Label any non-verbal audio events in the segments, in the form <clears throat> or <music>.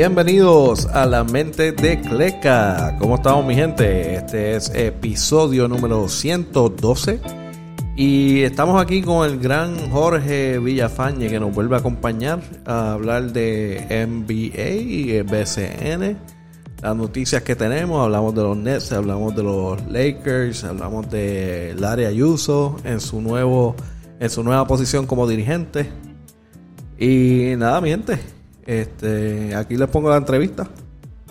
Bienvenidos a la mente de Cleca. ¿Cómo estamos mi gente? Este es episodio número 112 y estamos aquí con el gran Jorge Villafañe que nos vuelve a acompañar a hablar de NBA y BCN. Las noticias que tenemos, hablamos de los Nets, hablamos de los Lakers, hablamos de Larry Ayuso en su nuevo en su nueva posición como dirigente. Y nada, mi gente, este, aquí les pongo la entrevista.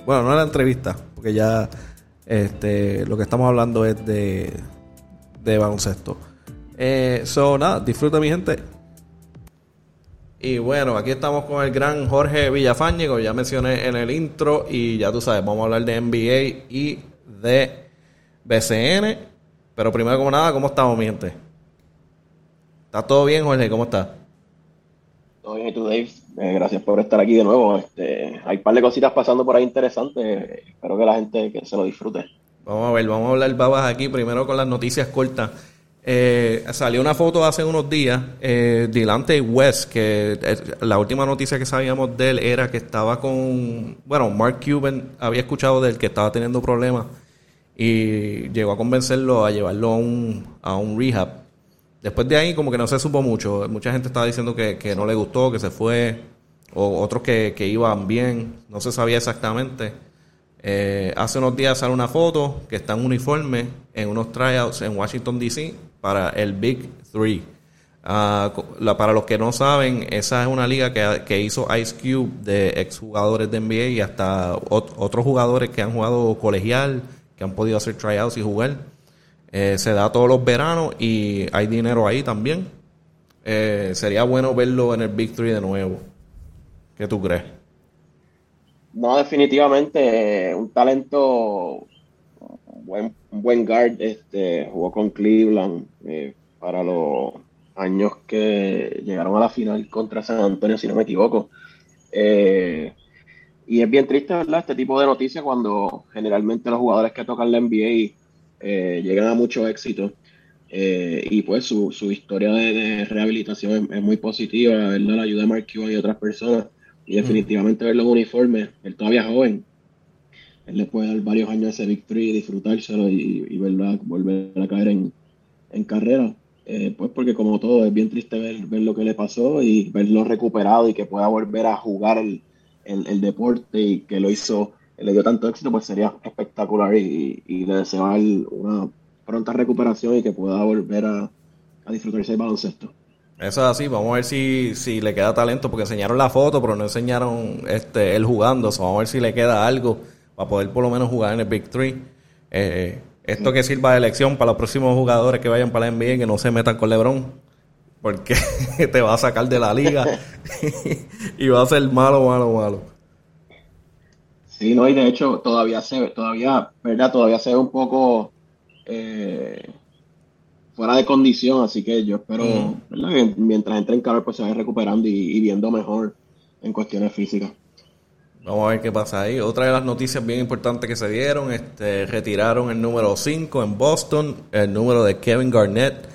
Bueno, no la entrevista, porque ya este, lo que estamos hablando es de, de baloncesto. Eh, so, nada, disfruta mi gente. Y bueno, aquí estamos con el gran Jorge Villafañe, como ya mencioné en el intro, y ya tú sabes, vamos a hablar de NBA y de BCN. Pero primero, como nada, ¿cómo estamos, mi gente? ¿Está todo bien, Jorge? ¿Cómo está? ¿Y tú, Dave? Eh, gracias por estar aquí de nuevo. Este, hay un par de cositas pasando por ahí interesantes. Espero que la gente que se lo disfrute. Vamos a ver, vamos a hablar babas aquí primero con las noticias cortas. Eh, salió una foto hace unos días eh, Delante West, que eh, la última noticia que sabíamos de él era que estaba con, bueno, Mark Cuban había escuchado de él que estaba teniendo problemas y llegó a convencerlo a llevarlo a un, a un rehab. Después de ahí como que no se supo mucho, mucha gente estaba diciendo que, que no le gustó, que se fue, o otros que, que iban bien, no se sabía exactamente. Eh, hace unos días sale una foto que está en uniforme en unos tryouts en Washington DC para el Big Three. Ah, para los que no saben, esa es una liga que, hizo Ice Cube de exjugadores de NBA y hasta otros jugadores que han jugado colegial, que han podido hacer tryouts y jugar. Eh, se da todos los veranos y hay dinero ahí también. Eh, sería bueno verlo en el Big Three de nuevo. ¿Qué tú crees? No, definitivamente un talento, un buen, buen guard, este, jugó con Cleveland eh, para los años que llegaron a la final contra San Antonio, si no me equivoco. Eh, y es bien triste, ¿verdad? Este tipo de noticias cuando generalmente los jugadores que tocan la NBA eh, llegan a mucho éxito. y pues su, su historia de, rehabilitación es, muy positiva, ¿verdad? La ayuda de Mark Cuban y otras personas. Y definitivamente verlo en uniforme, él todavía joven, él le puede dar varios años a ese Big disfrutárselo y, y volver a caer en, carrera. Eh, pues porque como todo, es bien triste ver, ver, lo que le pasó y verlo recuperado y que pueda volver a jugar el, deporte y que lo hizo, le dio tanto éxito, pues sería espectacular y, le deseo una pronta recuperación y que pueda volver a, a disfrutarse del baloncesto. Eso es así, vamos a ver si, si le queda talento, porque enseñaron la foto, pero no enseñaron este él jugando. vamos a ver si le queda algo para poder por lo menos jugar en el Big Three. Eh, esto que sirva de lección para los próximos jugadores que vayan para la NBA que no se metan con LeBron, porque <laughs> te va a sacar de la liga <laughs> <laughs> y va a ser malo, malo, malo. Sí, no, y de hecho todavía se ve, todavía, ¿verdad? Todavía se ve un poco eh, fuera de condición, así que yo espero, que mientras entre en calor, pues se vaya recuperando y, viendo mejor en cuestiones físicas. Vamos a ver qué pasa ahí. Otra de las noticias bien importantes que se dieron, este, retiraron el número 5 en Boston, el número de Kevin Garnett.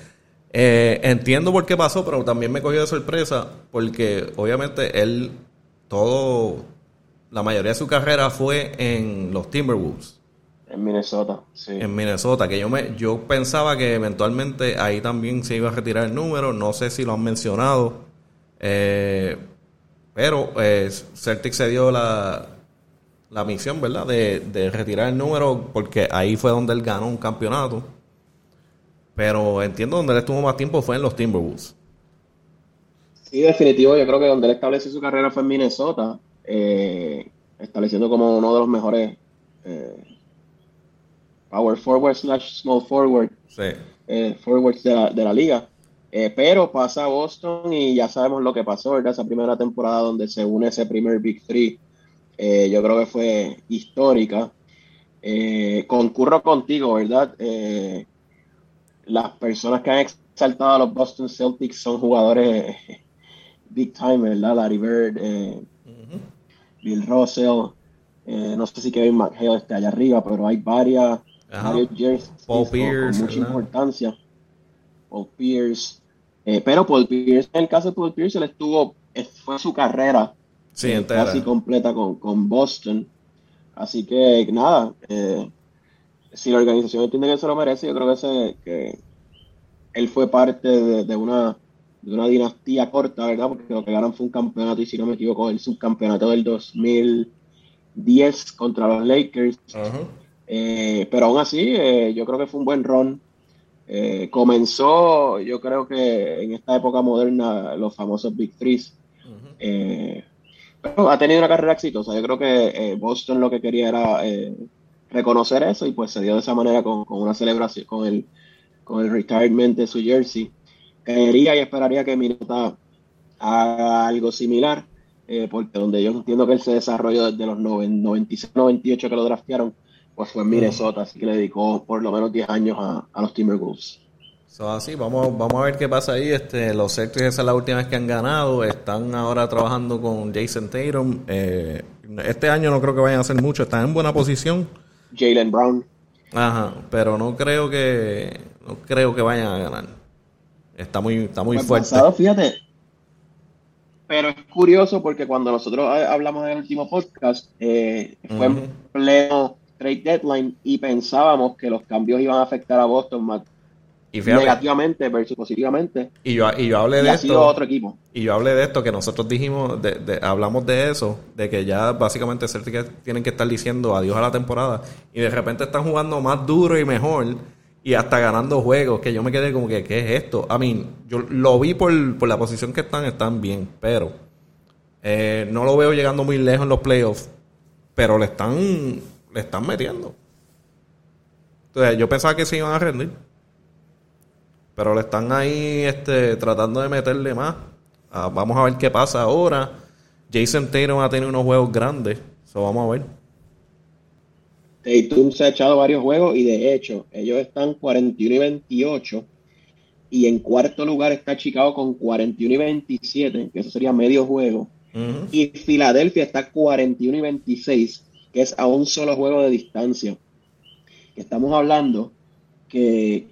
Eh, entiendo por qué pasó, pero también me cogió de sorpresa, porque obviamente él, todo, la mayoría de su carrera fue en los Timberwolves. En Minnesota, sí. En Minnesota, que yo me yo pensaba que eventualmente ahí también se iba a retirar el número, no sé si lo han mencionado, eh, pero eh, Celtic se dio la, la misión, ¿verdad?, de, retirar el número porque ahí fue donde él ganó un campeonato. Pero entiendo donde él estuvo más tiempo fue en los Timberwolves. Sí, definitivo, yo creo que donde él estableció su carrera fue en Minnesota, eh, estableciendo como uno de los mejores eh, power forward slash small forward, eh, forwards de la, de la liga. Eh, pero pasa a Boston y ya sabemos lo que pasó, ¿verdad? Esa primera temporada donde se une ese primer Big Three, yo creo que fue histórica. concurro contigo, ¿verdad? las personas que han exaltado a los Boston Celtics son jugadores <laughs> big time, ¿verdad? Larry Bird, Bill Russell, no sé si Kevin McHale está allá arriba, pero hay varias Paul Pierce. Con mucha importancia. Paul Pierce. Eh, pero Paul Pierce, en el caso de Paul Pierce, él estuvo, fue su carrera Sí, eh, casi completa con, con Boston. Así que nada, eh, si la organización entiende que se lo merece, yo creo que, se, que él fue parte de, de una, de una dinastía corta, ¿verdad? Porque lo que ganaron fue un campeonato, y si no me equivoco, el subcampeonato del 2010 contra los Lakers. Eh, pero aún así, eh, yo creo que fue un buen run. Eh, comenzó, yo creo que en esta época moderna, los famosos Big Threes. Ujú. Eh, pero ha tenido una carrera exitosa. Yo creo que Boston lo que quería era reconocer eso y pues se dio de esa manera con, con una celebración, con el, con el retirement de su jersey. Quería y esperaría que Minnesota haga algo similar, eh, porque donde yo entiendo que él se desarrolló desde los 96-98 que lo draftearon, pues fue en Minnesota, así que le dedicó por lo menos 10 años a, a los Timberwolves. So, así, vamos, vamos a ver qué pasa ahí. Este, los Celtics esa es la última vez que han ganado. Están ahora trabajando con Jason Tatum. Eh, este año no creo que vayan a hacer mucho. Están en buena posición. Jalen Brown. Ajá, pero no creo que no creo que vayan a ganar. Está muy está muy Pues fuerte. fíjate. Pero es curioso porque cuando nosotros eh, hablamos del último podcast, eh, fue en pleno trade deadline y pensábamos que los cambios iban a afectar a Boston más Y fíjate, negativamente versus positivamente. y yo y yo hablé Y de ha sido esto otro equipo. y yo hablé de esto que nosotros dijimos de, de- hablamos de eso, de que ya básicamente Celtics tienen que estar diciendo adiós a la temporada y de repente están jugando más duro y mejor y hasta ganando juegos que yo me quedé como que ¿qué es esto? I mean, yo lo vi por, por la posición que están, están bien, pero eh, no lo veo llegando muy lejos en los playoffs, pero le están le están metiendo. Entonces, yo pensaba que se iban a rendir. Pero le están ahí este, tratando de meterle más. Ah, vamos a ver qué pasa ahora. Jason Tatum ha tenido unos juegos grandes. So vamos a ver. Tatum se ha echado varios juegos y de hecho ellos están 41 y 28 y en cuarto lugar está Chicago con 41 y 27, que eso sería medio juego. Y Filadelfia está 41 y 26, que es a un solo juego de distancia. Estamos hablando que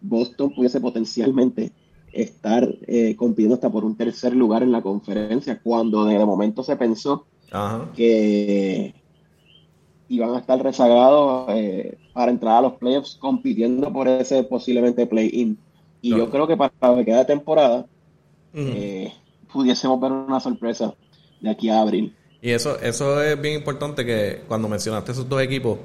Boston pudiese potencialmente estar eh, compitiendo hasta por un tercer lugar en la conferencia, cuando de momento se pensó que iban a estar rezagados eh, para entrar a los playoffs compitiendo por ese posiblemente play-in. Y Claro. yo creo que para la que queda de temporada eh, pudiésemos ver una sorpresa de aquí a abril. Y eso, eso es bien importante que cuando mencionaste esos dos equipos,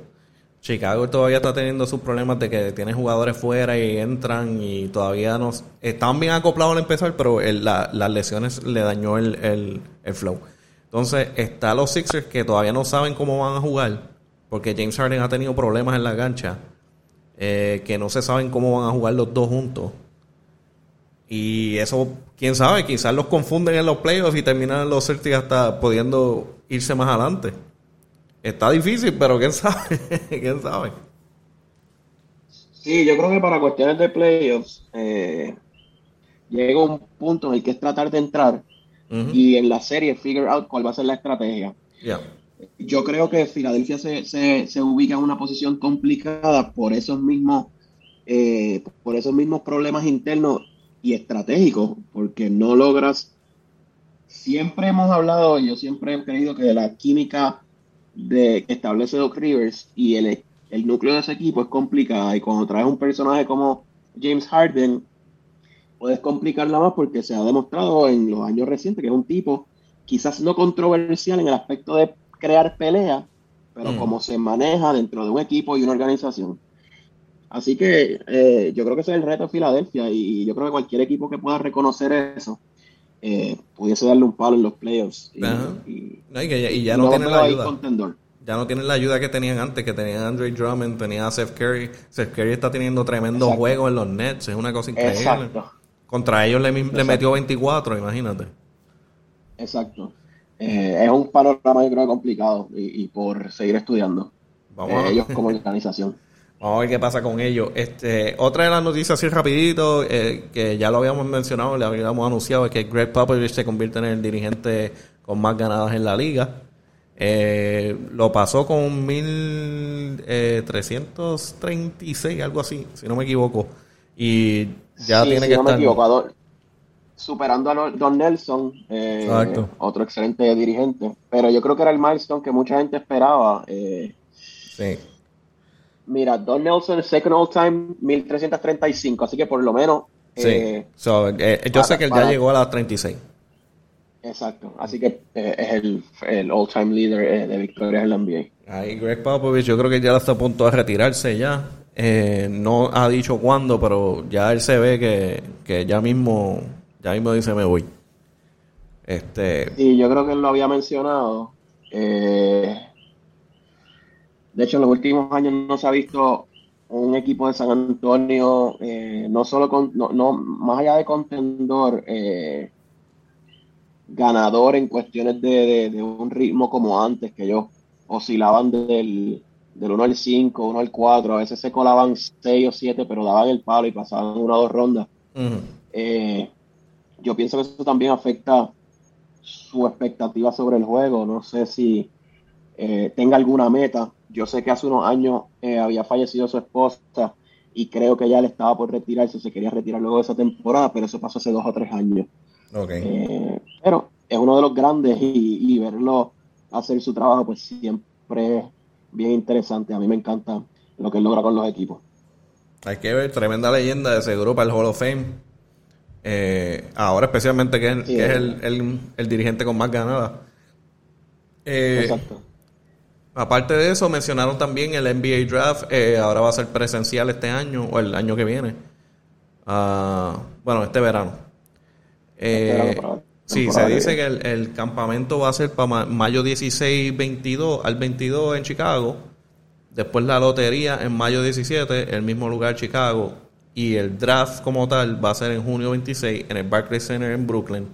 Chicago todavía está teniendo sus problemas de que tiene jugadores fuera y entran y todavía no... Están bien acoplados al empezar, pero el- la- las lesiones le dañó el, el- el flow. Entonces, está los Sixers que todavía no saben cómo van a jugar, porque James Harden ha tenido problemas en la cancha, eh, que no se saben cómo van a jugar los dos juntos. Y eso, quién sabe, quizás los confunden en los playoffs y terminan los Celtics hasta pudiendo irse más adelante. Está difícil, pero quién <laughs> sabe, quién sabe. Sí, yo creo que para cuestiones de playoffs eh, llega un punto en el que es tratar de entrar Y en la serie figure out cuál va a ser la estrategia. Yo creo que Filadelfia se, se, se ubica en una posición complicada por esos mismos eh, por esos mismos problemas internos y estratégicos, porque no logras. Siempre hemos hablado, yo siempre he creído que la química de que establece Doc Rivers y el, el núcleo de ese equipo es complicada. Y cuando traes un personaje como James Harden, puedes complicarla más porque se ha demostrado en los años recientes que es un tipo quizás no controversial en el aspecto de crear pelea, pero Mm. como se maneja dentro de un equipo y una organización. Así que eh, yo creo que ese es el reto de Filadelfia y yo creo que cualquier equipo que pueda reconocer eso eh, pudiese darle un palo en los playoffs. Y, No, y, que ya, ya no los tienen la ayuda. contendor. Ya no tienen la ayuda que tenían antes, que tenían Andre Drummond, tenía a Seth Curry. Seth Curry está teniendo tremendo Exacto. juegos en los Nets, es una cosa increíble. Exacto, Contra ellos le, metió 24, imagínate. exacto. Eh, es un panorama yo creo complicado y, y por seguir estudiando Vamos eh, a- ellos como <laughs> organización. Vamos a ver qué pasa con ellos. Este, otra de las noticias así rapidito, eh, que ya lo habíamos mencionado, le habíamos anunciado, es que Greg Popovich se convierte en el dirigente con más ganadas en la liga. Eh, lo pasó con 1336, algo así, si no me equivoco. Y ya Sí, tiene si que no me estar... equivoco, a dos- superando a Don Nelson, eh, otro excelente dirigente. Pero yo creo que era el milestone que mucha gente esperaba. Eh, sí. Mira, Don Nelson, second all time, 1335, así que por lo menos. Sí. Eh, yo sé que él ya llegó a las 36. Exacto, así que es el, el all time leader de victorias en la NBA. Ahí Greg Popovich, yo creo que ya está a punto de retirarse ya. No ha dicho cuándo, pero ya él se ve que, que ya mismo ya mismo dice me voy. Este... Sí, yo creo que él lo había mencionado. Eh, de hecho, en los últimos años no se ha visto un equipo de San Antonio, eh, no solo con, no, no, más allá de contendor, eh, ganador en cuestiones de, un ritmo como antes, que ellos oscilaban del, del 1 al 5, 1 al 4, a veces se colaban 6 o 7, pero daban el palo y pasaban una o dos rondas yo pienso que eso también afecta su expectativa sobre el juego. No sé si eh, tenga alguna meta. Yo sé que hace unos años eh, había fallecido su esposa y creo que ya le estaba por retirarse, se quería retirar luego de esa temporada, pero eso pasó hace dos o tres años. Eh, pero es uno de los grandes y, y, verlo hacer su trabajo, pues siempre es bien interesante. A mí me encanta lo que él logra con los equipos. Hay que ver, tremenda leyenda de seguro para el Hall of Fame. Eh, ahora especialmente que, es el, dirigente con más ganadas. Eh, Exacto. Aparte de eso, mencionaron también el NBA Draft. Eh, ahora va a ser presencial este año o el año que viene. Ah, bueno, este verano. Este sí, se dice que el, campamento va a ser para mayo 16, 22 al 22 en Chicago. Después la lotería en mayo 17, el mismo lugar Chicago y el draft como tal va a ser en junio 26 en el Barclays Center en Brooklyn.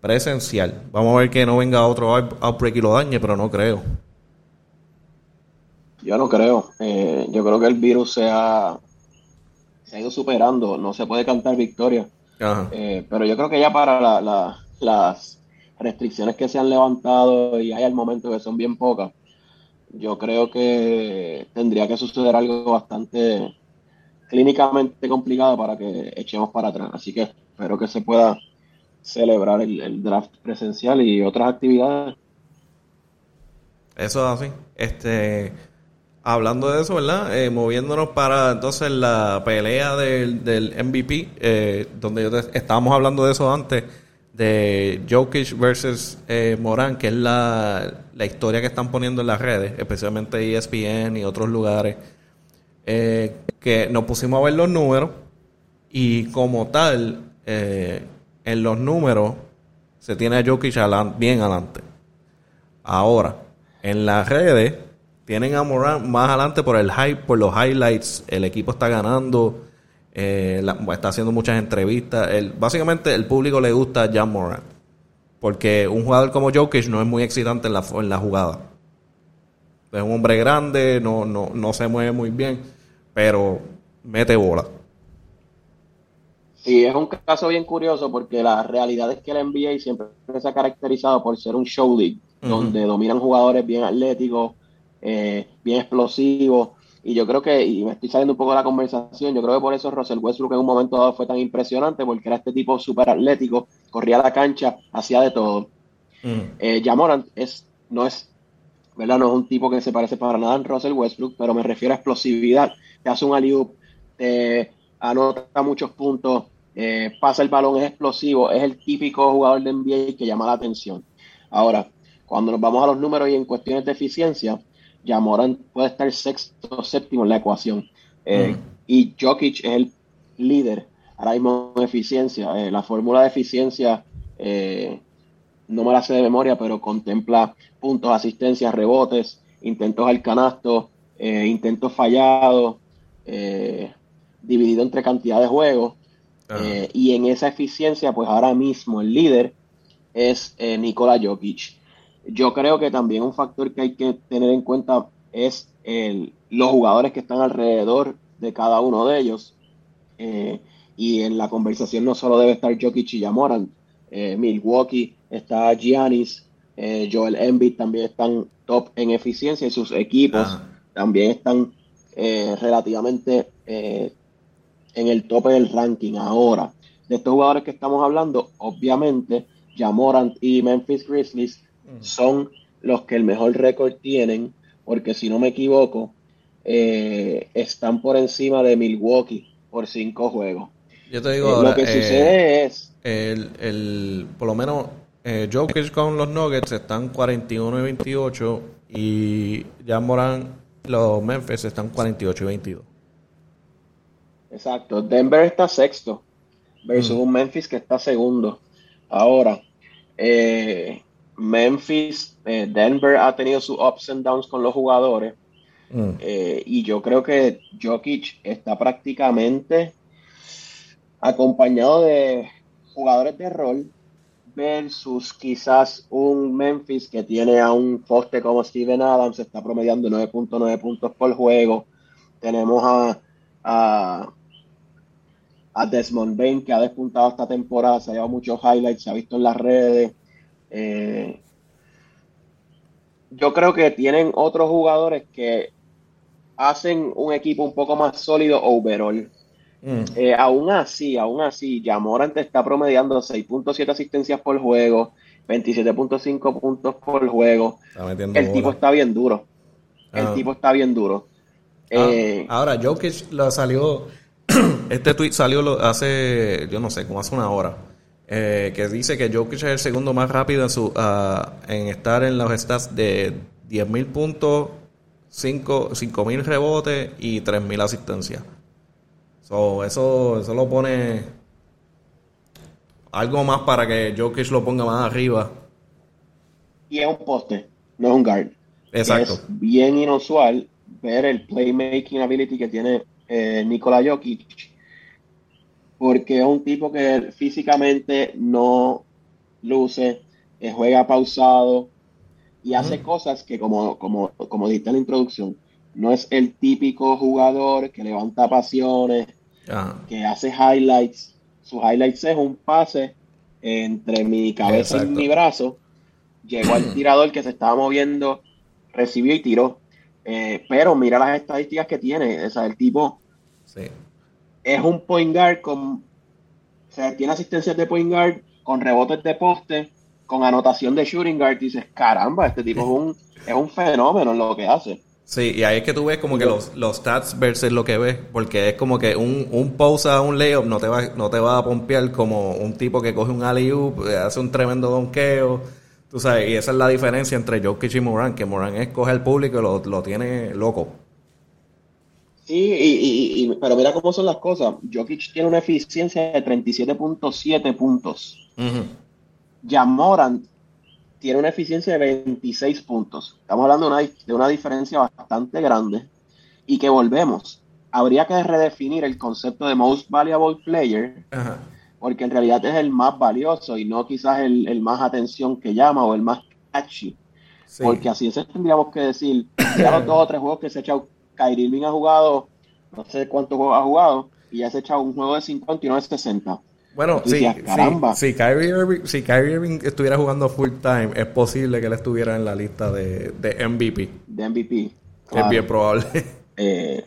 Presencial. Vamos a ver que no venga otro outbreak y lo dañe, pero no creo. Yo no creo. Eh, yo creo que el virus se ha, se ha ido superando. No se puede cantar victoria. Eh, pero yo creo que ya para las restricciones que se han levantado y hay al momento que son bien pocas, yo creo que tendría que suceder algo bastante clínicamente complicado para que echemos para atrás. Así que espero que se pueda celebrar el, draft presencial y otras actividades. Eso es así. Este, hablando de eso, ¿verdad? Eh, moviéndonos para entonces la pelea del, del MVP, eh, donde yo estábamos hablando de eso antes, de Jokic versus eh, Morán, que es la, la historia que están poniendo en las redes, especialmente ESPN y otros lugares eh, que nos pusimos a ver los números y como tal, eh, en los números se tiene a Jokic bien adelante. Ahora, en las redes tienen a Moran más adelante por el hype, por los highlights. El equipo está ganando, eh, está haciendo muchas entrevistas. El, básicamente, el público le gusta a Jan Moran. Porque un jugador como Jokic no es muy excitante en la, en la jugada. Es un hombre grande, no, no, no se mueve muy bien, pero mete bola. Sí, es un caso bien curioso porque la realidad es que el NBA siempre se ha caracterizado por ser un show league, donde dominan jugadores bien atléticos, eh, bien explosivos. Y yo creo que, y me estoy saliendo un poco de la conversación, yo creo que por eso Russell Westbrook en un momento dado fue tan impresionante, porque era este tipo súper atlético, corría la cancha, hacía de todo. Eh, Jamoran es, no es ¿verdad? No es un tipo que se parece para nada a Russell Westbrook, pero me refiero a explosividad. Te hace un alley te anota muchos puntos, eh, pasa el balón, es explosivo, es el típico jugador de NBA que llama la atención. Ahora, cuando nos vamos a los números y en cuestiones de eficiencia, Jamoran puede estar sexto o séptimo en la ecuación. Eh, y Jokic es el líder ahora mismo en eficiencia. Eh, la fórmula de eficiencia no me la sé de memoria, pero contempla puntos, asistencias, rebotes, intentos al canasto, eh, intentos fallados, eh, dividido entre cantidad de juegos. Eh, y en esa eficiencia, pues ahora mismo el líder es Nikola Jokic. Yo creo que también un factor que hay que tener en cuenta es el, los jugadores que están alrededor de cada uno de ellos. y en la conversación no solo debe estar Jokic y Yamoran, Milwaukee está Giannis, eh, Joel Embiid también están top en eficiencia y sus equipos también están eh, relativamente eh, en el tope del ranking ahora. de estos jugadores que estamos hablando, obviamente, Jamorant y Memphis Grizzlies. Son los que el mejor récord tienen, porque si no me equivoco, eh, están por encima de Milwaukee por cinco juegos. Yo te digo, eh, lo que sucede es... El, el, por lo menos eh, Jokic con los Nuggets están 41 y 28 y ya Moran los Memphis están 48 y 22. Exacto. Denver está sexto versus un Memphis que está segundo. Ahora, eh, Memphis, eh, Denver ha tenido sus ups and downs con los jugadores. Mm. Eh, y yo creo que Jokic está prácticamente acompañado de jugadores de rol versus quizás un Memphis que tiene a un poste como Steven Adams, está promediando 9.9 puntos por juego. Tenemos a, a, Desmond Bain que ha despuntado esta temporada, se ha llevado muchos highlights, se ha visto en las redes. Eh, yo creo que tienen otros jugadores que hacen un equipo un poco más sólido overall. Mm. Eh, aún así, aún así, Yamorant está promediando 6.7 asistencias por juego, 27.5 puntos por juego. El tipo está bien duro. El ah. tipo está bien duro. Ah, eh, ahora, Jokic lo salió, <clears throat> este tweet salió hace, yo no sé, como hace una hora, eh, que dice que Jokic es el segundo más rápido en, su, ah, en estar en los stats de 10.000 puntos, 5.000 rebotes y 3.000 asistencias eso, eso lo pone algo más para que Jokic lo ponga más arriba. Y es un poste, no es un guard. Exacto. Es bien inusual ver el playmaking ability que tiene eh, Nikola Jokic, porque es un tipo que físicamente no luce, eh, juega pausado y hace cosas que, como, como, como dijiste en la introducción, no es el típico jugador que levanta pasiones, que hace highlights. Su highlights es un pase entre mi cabeza y mi brazo. Llegó al tirador que se estaba moviendo, recibió y tiró. Eh, pero mira las estadísticas que tiene. O sea, el tipo es un point guard con. O sea, tiene asistencias de point guard, con rebotes de poste, con anotación de shooting guard. Y dices, caramba, este tipo es un, <laughs> es un fenómeno en lo que hace. Sí, y ahí es que tú ves como que los, los stats versus lo que ves, porque es como que un, un pause a un layup no te va, no te va a pompear como un tipo que coge un alley-oop, eh, hace un tremendo donqueo, tú sabes, y esa es la diferencia entre Jokic y Moran, que Moran escoge al público y lo, lo tiene loco. Sí, y, y, pero mira cómo son las cosas. Jokic tiene una eficiencia de 37.7 puntos. Ya Moran tiene una eficiencia de 26 puntos. Estamos hablando de una, de una diferencia bastante grande y que volvemos. Habría que redefinir el concepto de most valuable player, porque en realidad es el más valioso y no quizás el, más atención que llama o el más catchy. Porque así es, tendríamos que decir, ya los dos o tres juegos que se ha echado, Kyrie Irving ha jugado, no sé cuántos juegos ha jugado, y ya se ha echado un juego de 50 y no de 60. Bueno, sí, si Kyrie, Irving, si Kyrie Irving estuviera jugando full time, es posible que él estuviera en la lista de, de MVP. De MVP. Es bien probable. <laughs> Eh,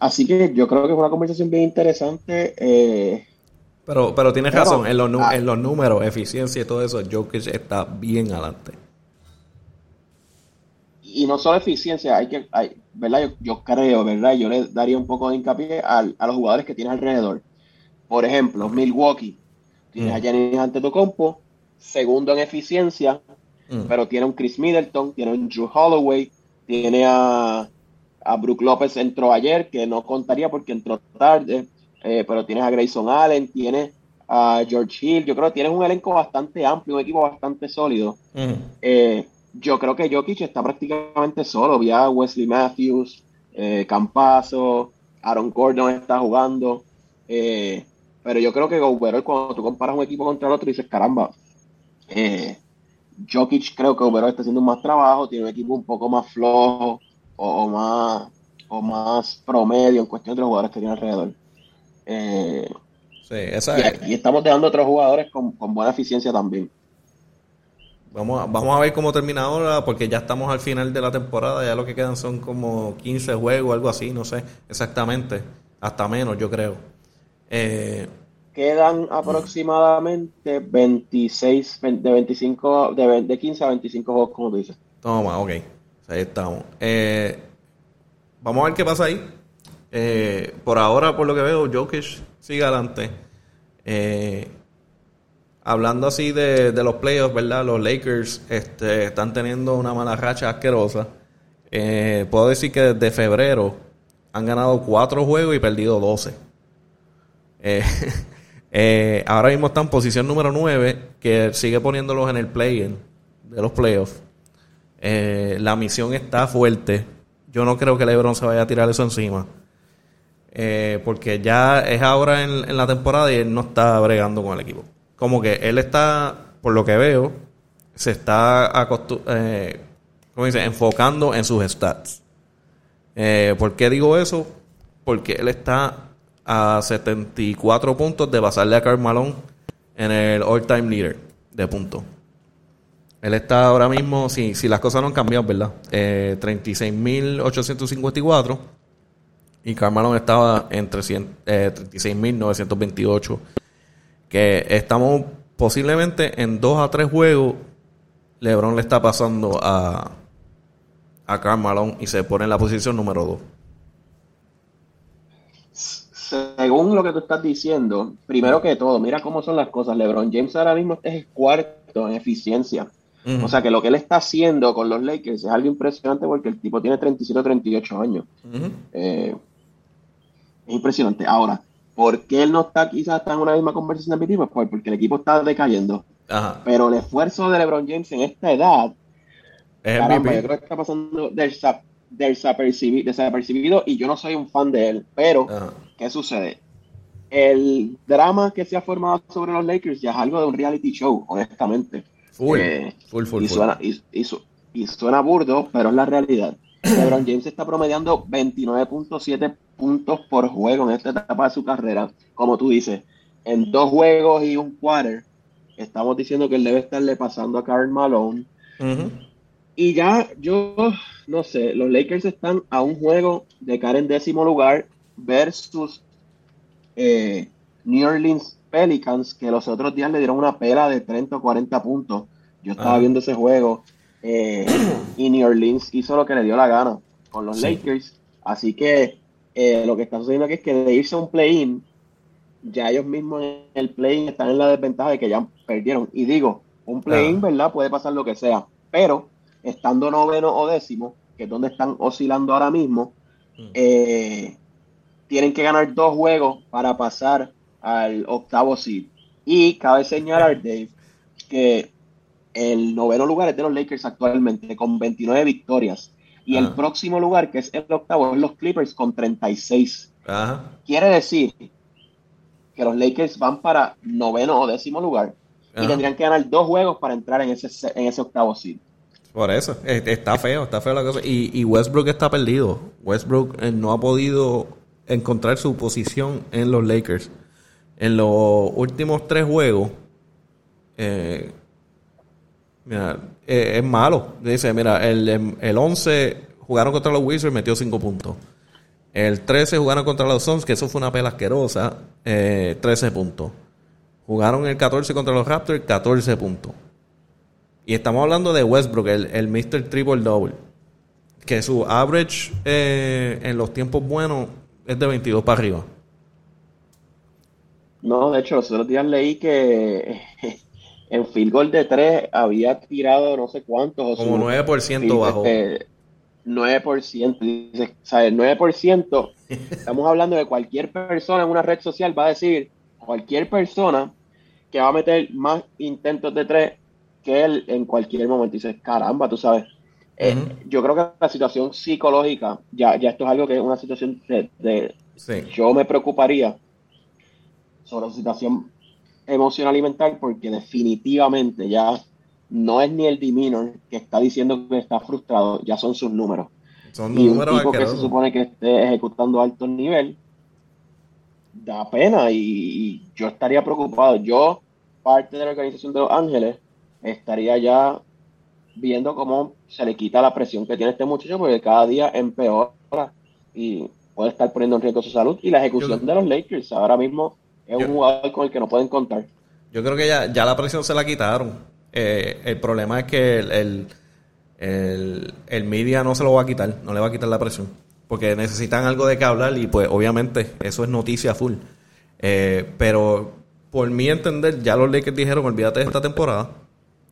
así que yo creo que fue una conversación bien interesante. Eh, pero, pero tienes razón, en los, ah. en los números, eficiencia y todo eso, Jokic está bien adelante. Y no solo eficiencia, hay que, hay, ¿verdad? Yo, creo, ¿verdad? Yo le daría un poco de hincapié a los jugadores que tiene alrededor. Por ejemplo, Milwaukee. Tiene mm. a Giannis Antetokounmpo, segundo en eficiencia, mm. pero tiene un Chris Middleton, tiene un Drew Holloway, tiene a, a Brook López entró ayer, que no contaría porque entró tarde, eh, pero tienes a Grayson Allen, tiene a George Hill, yo creo que tienes un elenco bastante amplio, un equipo bastante sólido. Mm. Eh, yo creo que Jokic está prácticamente solo, vía Wesley Matthews, eh, Campazo, Aaron Gordon está jugando. Eh, pero yo creo que overall, cuando tú comparas un equipo contra el otro, dices, caramba, eh, Jokic creo que overall está haciendo más trabajo, tiene un equipo un poco más flojo o, más o más promedio en cuestión de los jugadores que tiene alrededor. Eh, sí, esa y, estamos dejando otros jugadores con, buena eficiencia también. Vamos a, vamos a ver cómo termina ahora, porque ya estamos al final de la temporada, ya lo que quedan son como 15 juegos, algo así, no sé exactamente, hasta menos yo creo. Eh, Quedan aproximadamente 26, de 25, de, de 15 a 25 juegos, como tú dices. Toma, ok. Ahí estamos. Eh, vamos a ver qué pasa ahí. Eh, por ahora, por lo que veo, Jokic sigue adelante. Eh, hablando así de, los playoffs, ¿verdad? Los Lakers este, están teniendo una mala racha asquerosa. puedo decir que desde febrero han ganado cuatro juegos y perdido 12. <laughs> ahora mismo están en posición número 9, que sigue poniéndolos en el play-in de los playoffs. la misión está fuerte. Yo no creo que LeBron se vaya a tirar eso encima. Eh, porque ya es ahora en, la temporada y él no está bregando con el equipo. Como que él está, por lo que veo, se está eh, dice? enfocando en sus stats. Eh, ¿Por qué digo eso? Porque él está a 74 puntos de pasarle a Karl Malone en el all-time leader de puntos. Él está ahora mismo, si, si las cosas no han cambiado, ¿verdad? Eh, 36.854 y Carmelo estaba en 36.928. Eh, que estamos posiblemente en dos a tres juegos. LeBron le está pasando a, a Carmelo y se pone en la posición número 2. Según lo que tú estás diciendo, primero que todo, mira cómo son las cosas. LeBron James ahora mismo es cuarto en eficiencia. O sea que lo que él está haciendo con los Lakers es algo impresionante porque el tipo tiene 37 o 38 años. Es impresionante. Ahora, ¿por qué él no está quizás en una misma conversación de mi tipo? Pues porque el equipo está decayendo. Pero el esfuerzo de LeBron James en esta edad, caramba, yo creo que está pasando desapercibido, y yo no soy un fan de él. Pero, ¿qué sucede? El drama que se ha formado sobre los Lakers ya es algo de un reality show, honestamente. Eh, y, Suena, y suena burdo, pero es la realidad. LeBron James está promediando 29.7 puntos por juego en esta etapa de su carrera. Como tú dices, en dos juegos y un quarter, estamos diciendo que él debe estarle pasando a Karl Malone. Y ya, yo no sé, los Lakers están a un juego de caer en décimo lugar versus eh, New Orleans Pelicans, que los otros días le dieron una pela de 30 o 40 puntos. Yo estaba viendo ese juego eh, y New Orleans hizo lo que le dio la gana con los Lakers. Así que eh, lo que está sucediendo aquí es que de irse a un play-in, ya ellos mismos en el play-in están en la desventaja de que ya perdieron. Y digo, un play-in, ¿verdad? Puede pasar lo que sea. Pero estando noveno o décimo, que es donde están oscilando ahora mismo, mm. eh, tienen que ganar dos juegos para pasar al octavo seed. Y cabe señalar, Dave, que el noveno lugar es de los Lakers actualmente, con 29 victorias. Y el próximo lugar, que es el octavo, es los Clippers con 36. Quiere decir que los Lakers van para noveno o décimo lugar y tendrían que ganar dos juegos para entrar en ese, en ese octavo seed. Por eso, está feo, está feo la cosa. Y, Westbrook está perdido. Westbrook eh, no ha podido encontrar su posición en los Lakers. En los últimos tres juegos, eh, Mira, eh, es malo. Dice, mira, el, el 11 jugaron contra los Wizards, metió 5 puntos. El 13 jugaron contra los Suns, que eso fue una pela asquerosa, 13 eh, puntos. Jugaron el 14 contra los Raptors, 14 puntos. Y estamos hablando de Westbrook, el, el Mr. Triple Double. Que su average eh, en los tiempos buenos es de 22 para arriba. No, de hecho, los otros días leí que en field goal de 3 había tirado no sé cuántos. Como 9% bajo. 9%. Dice, o sea, el 9%, <laughs> estamos hablando de cualquier persona en una red social, va a decir cualquier persona que va a meter más intentos de 3 que él en cualquier momento. Dices, caramba, tú sabes. Eh, yo creo que la situación psicológica, ya, ya esto es algo que es una situación de, yo me preocuparía sobre la situación emocional y mental porque definitivamente ya no es ni el demeanor que está diciendo que está frustrado, ya son sus números. Son y un tipo que se supone que esté ejecutando alto nivel da pena y, yo estaría preocupado. Yo, parte de la organización de Los Ángeles, estaría ya viendo cómo se le quita la presión que tiene este muchacho porque cada día empeora y puede estar poniendo en riesgo su salud y la ejecución de los Lakers ahora mismo es un jugador con el que no pueden contar. Yo creo que ya, ya la presión se la quitaron. Eh, el problema es que el, el, el, media no se lo va a quitar, no le va a quitar la presión. Porque necesitan algo de que hablar y pues obviamente eso es noticia full. Eh, pero por mi entender, ya los Lakers dijeron, olvídate de esta temporada.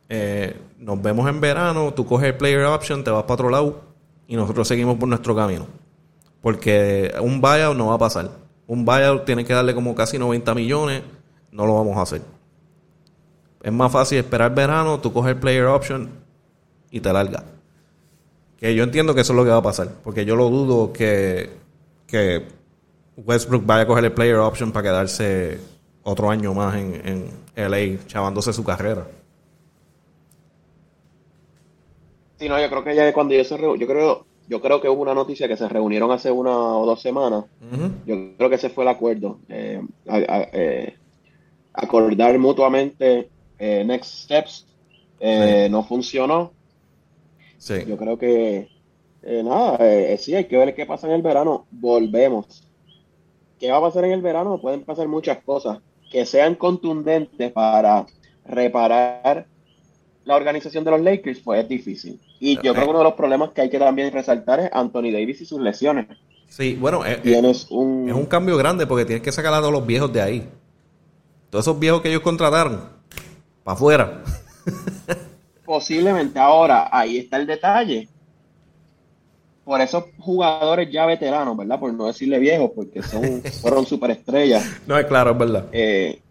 Eh, nos vemos en verano, tú coges el player option, te vas para otro lado y nosotros seguimos por nuestro camino. Porque un buyout no va a pasar. Un buyout tiene que darle como casi 90 millones, no lo vamos a hacer. Es más fácil esperar verano, tú coges el player option y te largas. Que yo entiendo que eso es lo que va a pasar. Porque yo lo dudo que, que Westbrook vaya a coger el player option para quedarse otro año más en, en LA, chavándose su carrera. Sí, no, yo creo que ya cuando yo se yo creo, yo creo que hubo una noticia que se reunieron hace una o dos semanas. Yo creo que ese fue el acuerdo. Eh, eh, acordar mutuamente eh, next steps. No funcionó. Sí. Yo creo que nada, sí, hay que ver qué pasa en el verano. Volvemos. ¿Qué va a pasar en el verano? Pueden pasar muchas cosas que sean contundentes para reparar la organización de los Lakers, pues es difícil. Y yo creo que uno de los problemas que hay que también resaltar es Anthony Davis y sus lesiones. Sí, bueno, eh, tienes un... es un cambio grande porque tienes que sacar a todos los viejos de ahí. Todos esos viejos que ellos contrataron, para afuera. <laughs> Posiblemente ahora, ahí está el detalle. Por esos jugadores ya veteranos, ¿verdad? Por no decirle viejos, porque son, <laughs> fueron superestrellas. No, es claro, es verdad. Eh, eh, eh,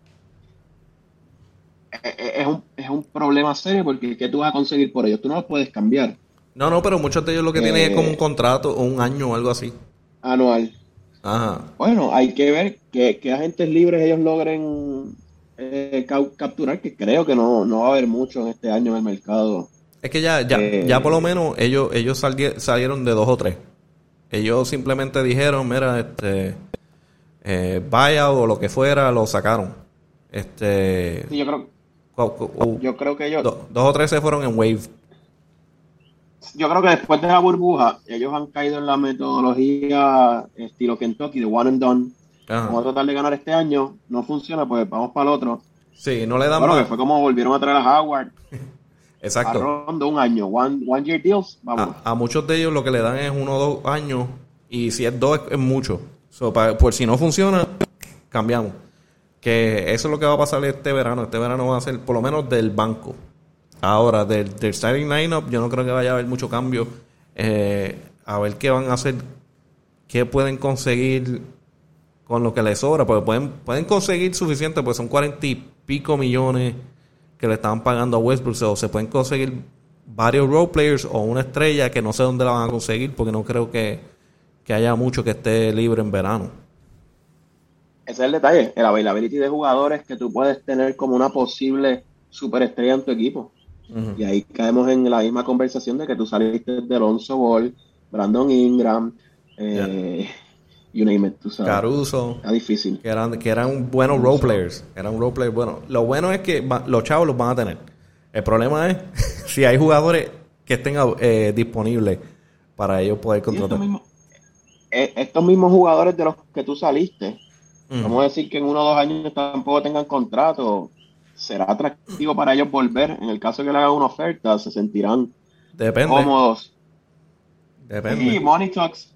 es un, es un problema serio porque ¿qué tú vas a conseguir por ellos? Tú no los puedes cambiar. No, no, pero muchos de ellos lo que tienen es como un eh, contrato o un año o algo así. Anual. Ajá. Bueno, hay que ver qué, agentes libres ellos logren capturar, que creo que no, no va a haber mucho en este año en el mercado. Es que ya, ya, ya por lo menos ellos, ellos salieron de dos o tres. Ellos simplemente dijeron, mira, este, vaya o lo que fuera, lo sacaron. Este, sí, yo creo yo creo que ellos. dos o tres se fueron en Wave. Yo creo que después de la burbuja, ellos han caído en la metodología estilo Kentucky, de one and done. Vamos a tratar de ganar este año. No funciona, pues vamos para el otro. Sí, no le dan bueno, que fue como volvieron a traer a Howard. <laughs> Exacto. A un año, one, one year deals, vamos. A, muchos de ellos lo que le dan es uno o dos años. Y si es dos, es, mucho. por si no funciona, cambiamos que eso es lo que va a pasar este verano. Este verano va a ser por lo menos del banco. Ahora, del, del starting lineup, yo no creo que vaya a haber mucho cambio. Eh, a ver qué van a hacer, qué pueden conseguir con lo que les sobra. Porque pueden, pueden conseguir suficiente, pues son cuarenta y pico millones que le estaban pagando a Westbrook. O se pueden conseguir varios role players o una estrella que no sé dónde la van a conseguir porque no creo que, que haya mucho que esté libre en verano. Ese es el detalle, el availability de jugadores que tú puedes tener como una posible superestrella en tu equipo. Y ahí caemos en la misma conversación de que tú saliste de Alonso Ball, Brandon Ingram, eh, you name tú sabes. Caruso. Está difícil. Que eran, que eran buenos role players. Eran role players bueno. Lo bueno es que los chavos los van a tener. El problema es <laughs> si hay jugadores que estén eh, disponibles para ellos poder contratar. Eh, estos mismos jugadores de los que tú saliste, Vamos a decir que en uno o dos años tampoco tengan contrato. Será atractivo para ellos volver. En el caso que le hagan una oferta, se sentirán cómodos. Depende. Sí, Money Talks.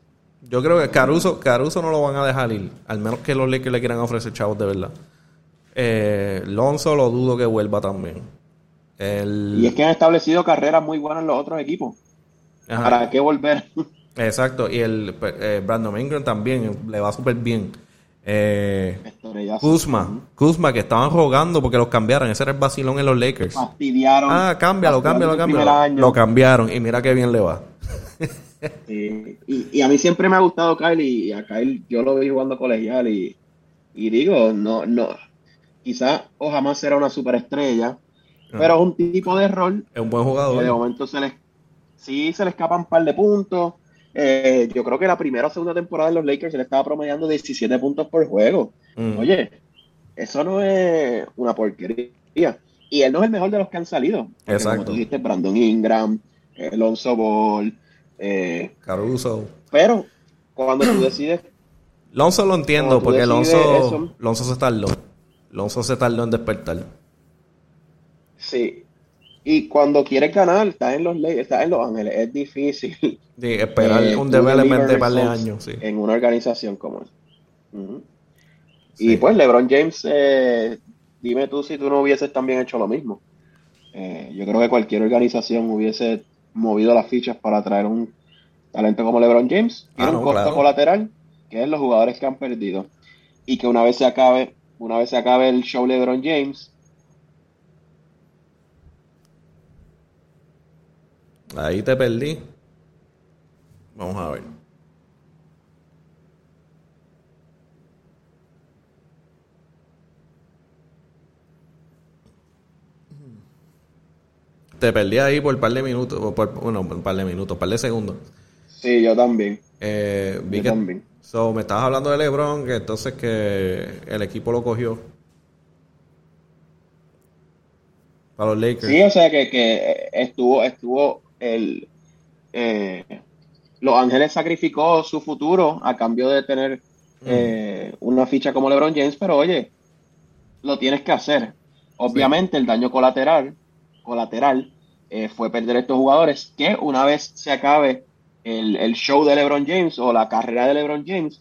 Yo creo que Caruso, Caruso no lo van a dejar ir. Al menos que los Lakers le quieran ofrecer chavos de verdad. Eh, Lonzo lo dudo que vuelva también. Y es que han establecido carreras muy buenas en los otros equipos. ¿Para qué volver? <laughs> Exacto. Y el eh, Brandon Ingram también le va súper bien. Eh, Kuzma, Kuzma que estaban rogando porque los cambiaran. Ese era el vacilón en los Lakers. Ah, cámbialo, cámbialo, cámbialo. Lo cambiaron y mira qué bien le va. y, a mí siempre me ha gustado Kyle y a Kyle yo lo vi jugando colegial y, digo, no, no, quizás o jamás será una superestrella, pero es un tipo de rol. Es un buen jugador. de momento se les, sí se le escapan un par de puntos eh, yo creo que la primera o segunda temporada de los Lakers le estaba promediando 17 puntos por juego. Mm. Oye, eso no es una porquería. Y él no es el mejor de los que han salido. Exacto. Como tú dijiste, Brandon Ingram, Alonso Ball, eh, Caruso. Pero cuando tú decides <clears throat> Lonzo lo entiendo, porque Lonzo, Lonzo se tardó. Lonzo se tardó en despertar. Sí. Y cuando quieres ganar, estás en los está en Los Ángeles. Es difícil. Sí, esperar eh, un development de par de años. Sí. En una organización como esa. Y pues LeBron James, eh, dime tú si tú no hubieses también hecho lo mismo. Eh, yo creo que cualquier organización hubiese movido las fichas para traer un talento como LeBron James. Tiene ah, un costo colateral, que es los jugadores que han perdido. Y que una vez se acabe, una vez se acabe el show LeBron James. Ahí te perdí. Vamos a ver. te perdí ahí por un par de minutos, por, bueno, un par de minutos, un par de segundos. Sí, yo también. Eh, yo también. So, me estabas hablando de LeBron, que entonces que el equipo lo cogió. Para los Lakers. Sí, o sea que, estuvo, estuvo el eh, Los Ángeles sacrificó su futuro a cambio de tener mm. eh, una ficha como LeBron James, pero oye, lo tienes que hacer. Obviamente el daño colateral colateral eh, fue perder estos jugadores que una vez se acabe el, show de LeBron James o la carrera de LeBron James,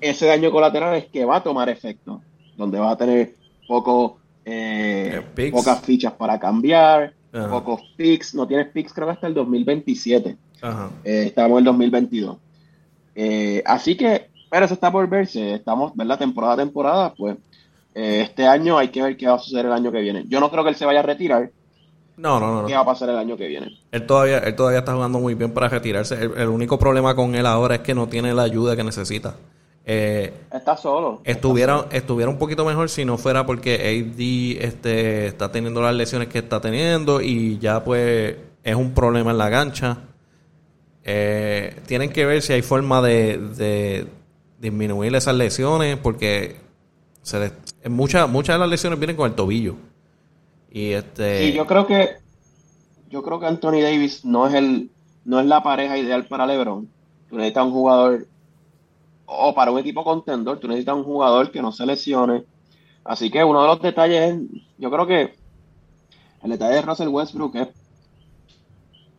ese daño colateral es que va a tomar efecto, donde va a tener poco, eh, pocas fichas para cambiar, pocos picks, no tienes picks creo que hasta el 2027, estamos en el 2022. así que, pero eso está por verse, estamos, ¿verdad? Temporada a temporada, pues este año hay que ver qué va a suceder el año que viene. Yo no creo que él se vaya a retirar, no, no, no. ¿Qué va a pasar el año que viene? Él todavía, él todavía está jugando muy bien para retirarse. El, único problema con él ahora es que no tiene la ayuda que necesita. Eh, está solo. Estuviera, estuviera un poquito mejor si no fuera porque AD este, está teniendo las lesiones que está teniendo y ya pues es un problema en la gancha. Eh, tienen que ver si hay forma de, de disminuir esas lesiones porque se muchas, muchas de las lesiones vienen con el tobillo. Y este. yo creo que. Yo creo que Anthony Davis no es el. No es la pareja ideal para LeBron. Tú necesitas un jugador. O para un equipo contendor, tú necesitas un jugador que no se lesione. Así que uno de los detalles es. Yo creo que. El detalle de Russell Westbrook es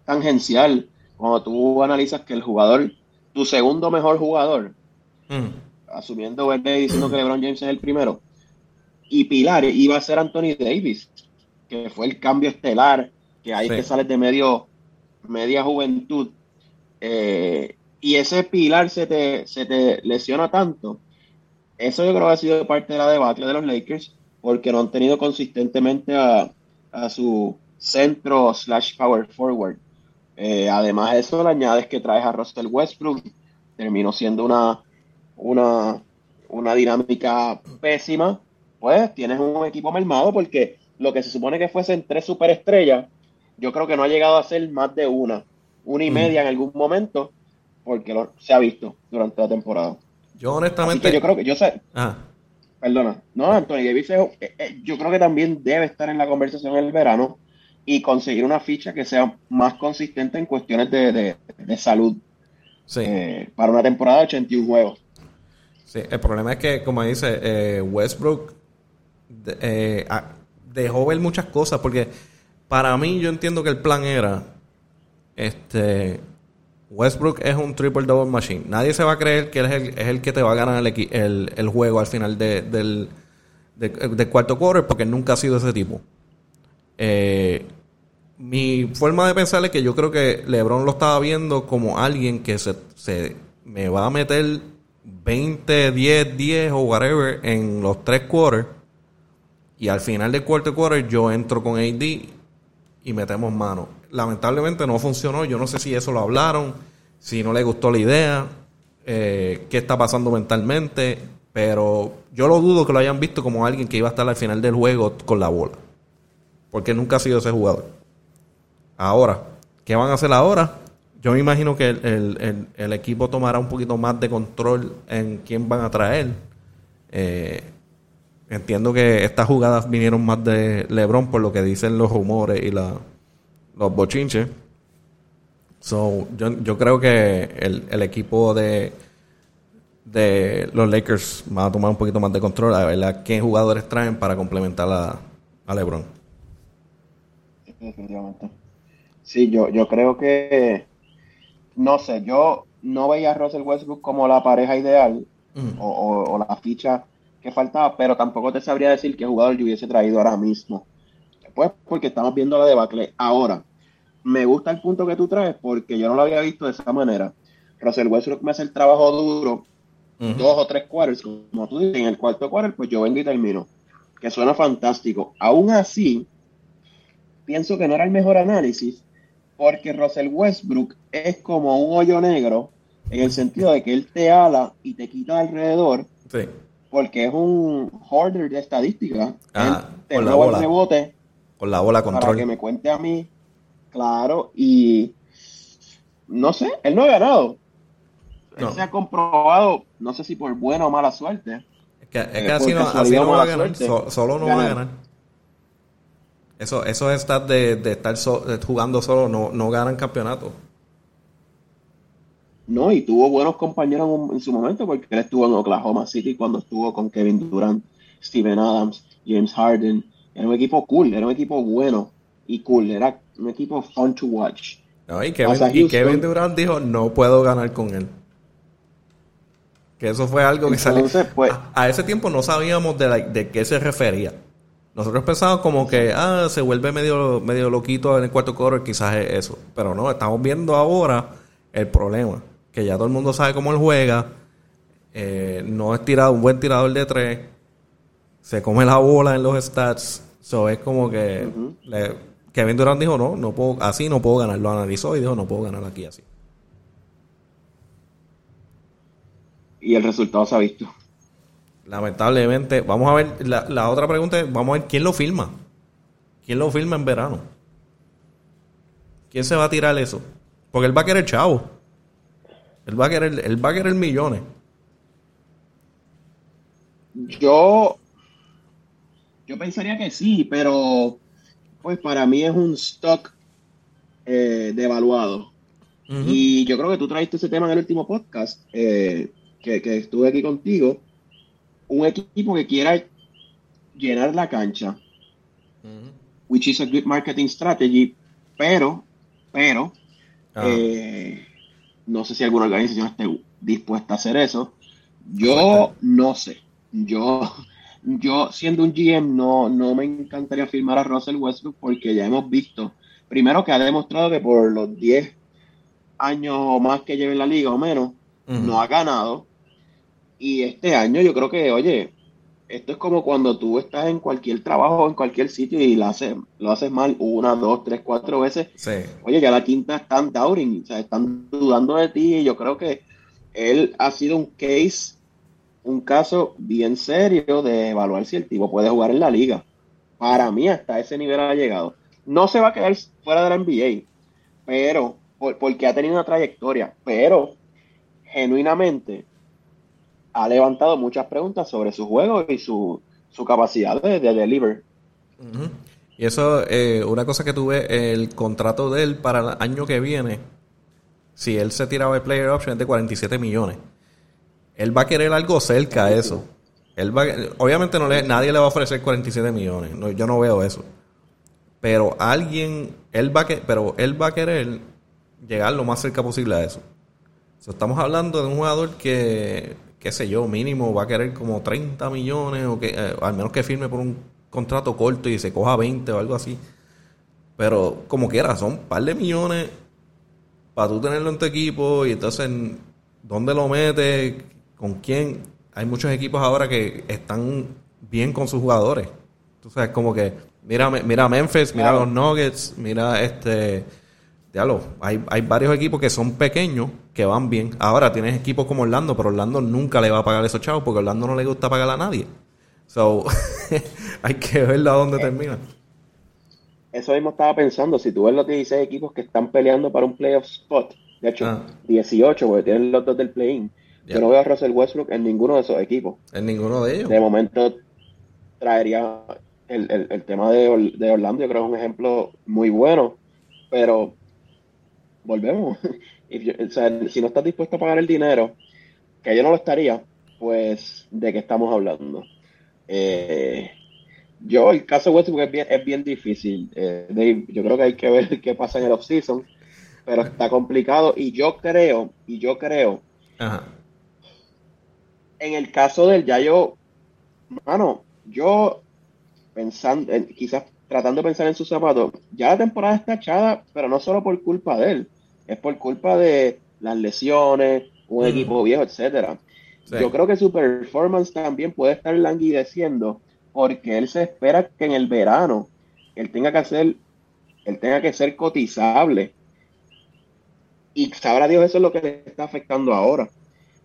tangencial. Cuando tú analizas que el jugador. Tu segundo mejor jugador. Mm. Asumiendo y diciendo que LeBron James es el primero. Y Pilar iba a ser Anthony Davis que fue el cambio estelar, que hay que sales de medio, media juventud, eh, y ese pilar se te, se te lesiona tanto. Eso yo creo que ha sido parte de la debacle de los Lakers, porque no han tenido consistentemente a, su centro slash power forward. Eh, además de eso, le añades que traes a Russell Westbrook, terminó siendo una, una, una dinámica pésima, pues tienes un equipo mermado porque lo que se supone que fuesen tres superestrellas, yo creo que no ha llegado a ser más de una, una y media en algún momento, porque lo, se ha visto durante la temporada. Yo honestamente... yo creo que, yo sé... Perdona. No, Anthony Davis, eh, eh, yo creo que también debe estar en la conversación en el verano y conseguir una ficha que sea más consistente en cuestiones de, salud. Sí. Eh, para una temporada de 81 juegos. Sí, el problema es que, como dice Westbrook, eh, dejó ver muchas cosas porque para mí yo entiendo que el plan era este Westbrook es un triple double machine. Nadie se va a creer que él es el, que te va a ganar el, el, juego al final del, cuarto quarter porque nunca ha sido ese tipo. Eh, mi forma de pensar es que yo creo que LeBron lo estaba viendo como alguien que se, se me va a meter 20, 10, 10 o whatever en los tres quarters y al final del cuarto quarter yo entro con AD y metemos mano. Lamentablemente no funcionó. Yo no sé si eso lo hablaron, si no le gustó la idea, eh, qué está pasando mentalmente. Pero yo lo dudo que lo hayan visto como alguien que iba a estar al final del juego con la bola. Porque nunca ha sido ese jugador. Ahora, ¿qué van a hacer ahora? Yo me imagino que el, equipo tomará un poquito más de control en quién van a traer. Eh, Entiendo que estas jugadas vinieron más de LeBron por lo que dicen los rumores y la, los bochinches. So, yo, creo que el, equipo de, los Lakers van a tomar un poquito más de control, a ver qué jugadores traen para complementar a, a LeBron. Definitivamente. Sí, yo, yo creo que, no sé, yo no veía a Russell Westbrook como la pareja ideal o, la ficha que faltaba, pero tampoco te sabría decir qué jugador yo hubiese traído ahora mismo. Pues porque estamos viendo la debacle. Ahora, me gusta el punto que tú traes porque yo no lo había visto de esa manera. Russell Westbrook me hace el trabajo duro, dos o tres quarters, como tú dices, en el cuarto quarter, pues yo vengo y termino. Que suena fantástico. Aún así, pienso que no era el mejor análisis porque Russell Westbrook es como un hoyo negro en el sentido de que él te ala y te quita alrededor. Sí. Porque es un hoarder de estadística. Ah, te con la bola. el rebote. Con la bola control. Para que me cuente a mí. Claro, y no sé, él no ha ganado. Él se ha comprobado, no sé si por buena o mala suerte. Es que, eh, así, no, va a ganar, solo no va a ganar. Eso, esos stats de, de estar jugando solo no, no ganan campeonato. No, y tuvo buenos compañeros en, su momento, porque él estuvo en Oklahoma City cuando estuvo con Kevin Durant, Steven Adams, James Harden. Era un equipo cool, era un equipo bueno y cool, era un equipo fun to watch. y, Kevin, Durant dijo, no puedo ganar con él. Que eso fue algo que salió. Pues, a, ese tiempo no sabíamos de, de qué se refería. Nosotros pensábamos como que, ah, se vuelve medio, medio loquito en el cuarto coro, quizás es eso. Pero no, estamos viendo ahora el problema. Que ya todo el mundo sabe cómo él juega. Eh, no es tirado, un buen tirador de tres. Se come la bola en los stats. So es como que Kevin Durant dijo, no, no puedo, así no puedo ganar. Lo analizó y dijo, no puedo ganar aquí así. Y el resultado se ha visto. Lamentablemente, vamos a ver, la, otra pregunta es, vamos a ver quién lo filma. ¿Quién lo filma en verano? ¿Quién se va a tirar eso? Porque él va a querer chavo. Él va a querer, él va a querer millones. Yo, yo pensaría que sí, pero pues para mí es un stock eh, devaluado. Y yo creo que tú traiste ese tema en el último podcast eh, que, que, estuve aquí contigo un equipo que quiera llenar la cancha, which is a good marketing strategy, pero, pero, eh, no sé si alguna organización esté dispuesta a hacer eso. Yo no sé. Yo, yo siendo un GM no, no me encantaría firmar a Russell Westbrook porque ya hemos visto, primero que ha demostrado que por los 10 años o más que lleve en la liga o menos, no ha ganado. Y este año yo creo que, oye, esto es como cuando tú estás en cualquier trabajo, en cualquier sitio y lo haces, lo haces mal una, dos, tres, cuatro veces. Oye, ya la quinta están doubting, o sea, están dudando de ti y yo creo que él ha sido un case, un caso bien serio de evaluar si el tipo puede jugar en la liga. Para mí hasta ese nivel ha llegado. No se va a quedar fuera de la NBA, pero porque ha tenido una trayectoria, pero genuinamente ha levantado muchas preguntas sobre su juego y su, capacidad de, deliver. Y eso, eh, una cosa que tuve, el contrato de él para el año que viene, si él se tiraba el player option es de 47 millones. Él va a querer algo cerca a eso. Él va, obviamente no le, nadie le va a ofrecer 47 millones. yo no veo eso. Pero alguien, él va a que, pero él va a querer llegar lo más cerca posible a eso. estamos hablando de un jugador que qué sé yo, mínimo va a querer como 30 millones o que eh, al menos que firme por un contrato corto y se coja 20 o algo así. Pero como quiera, son un par de millones para tú tenerlo en tu equipo y entonces dónde lo metes, con quién. Hay muchos equipos ahora que están bien con sus jugadores. Entonces, como que mira, mira Memphis, mira los Nuggets, mira este lo hay, hay varios equipos que son pequeños, que van bien. Ahora tienes equipos como Orlando, pero Orlando nunca le va a pagar esos chavos porque Orlando no le gusta pagar a nadie. So, <laughs> hay que verlo a dónde eh, termina. Eso mismo estaba pensando. Si tú ves los 16 equipos que están peleando para un playoff spot, de hecho, 18, ah. porque tienen los dos del play-in. Yo no veo a Russell Westbrook en ninguno de esos equipos. En ninguno de ellos. De momento, traería el, el, el tema de, de Orlando, yo creo que es un ejemplo muy bueno, pero volvemos. <laughs> si no estás dispuesto a pagar el dinero, que yo no lo estaría, pues, ¿de qué estamos hablando? Eh, yo, el caso de Westbrook es bien, es bien difícil. Eh, yo creo que hay que ver <laughs> qué pasa en el offseason, pero está complicado. Y yo creo, y yo creo, en el caso del ya yo, mano, yo pensando, quizás tratando de pensar en sus zapatos, ya la temporada está echada, pero no solo por culpa de él, es por culpa de las lesiones, un equipo viejo, etcétera. Yo creo que su performance también puede estar languideciendo porque él se espera que en el verano él tenga que hacer, él tenga que ser cotizable. Y sabrá Dios eso es lo que le está afectando ahora.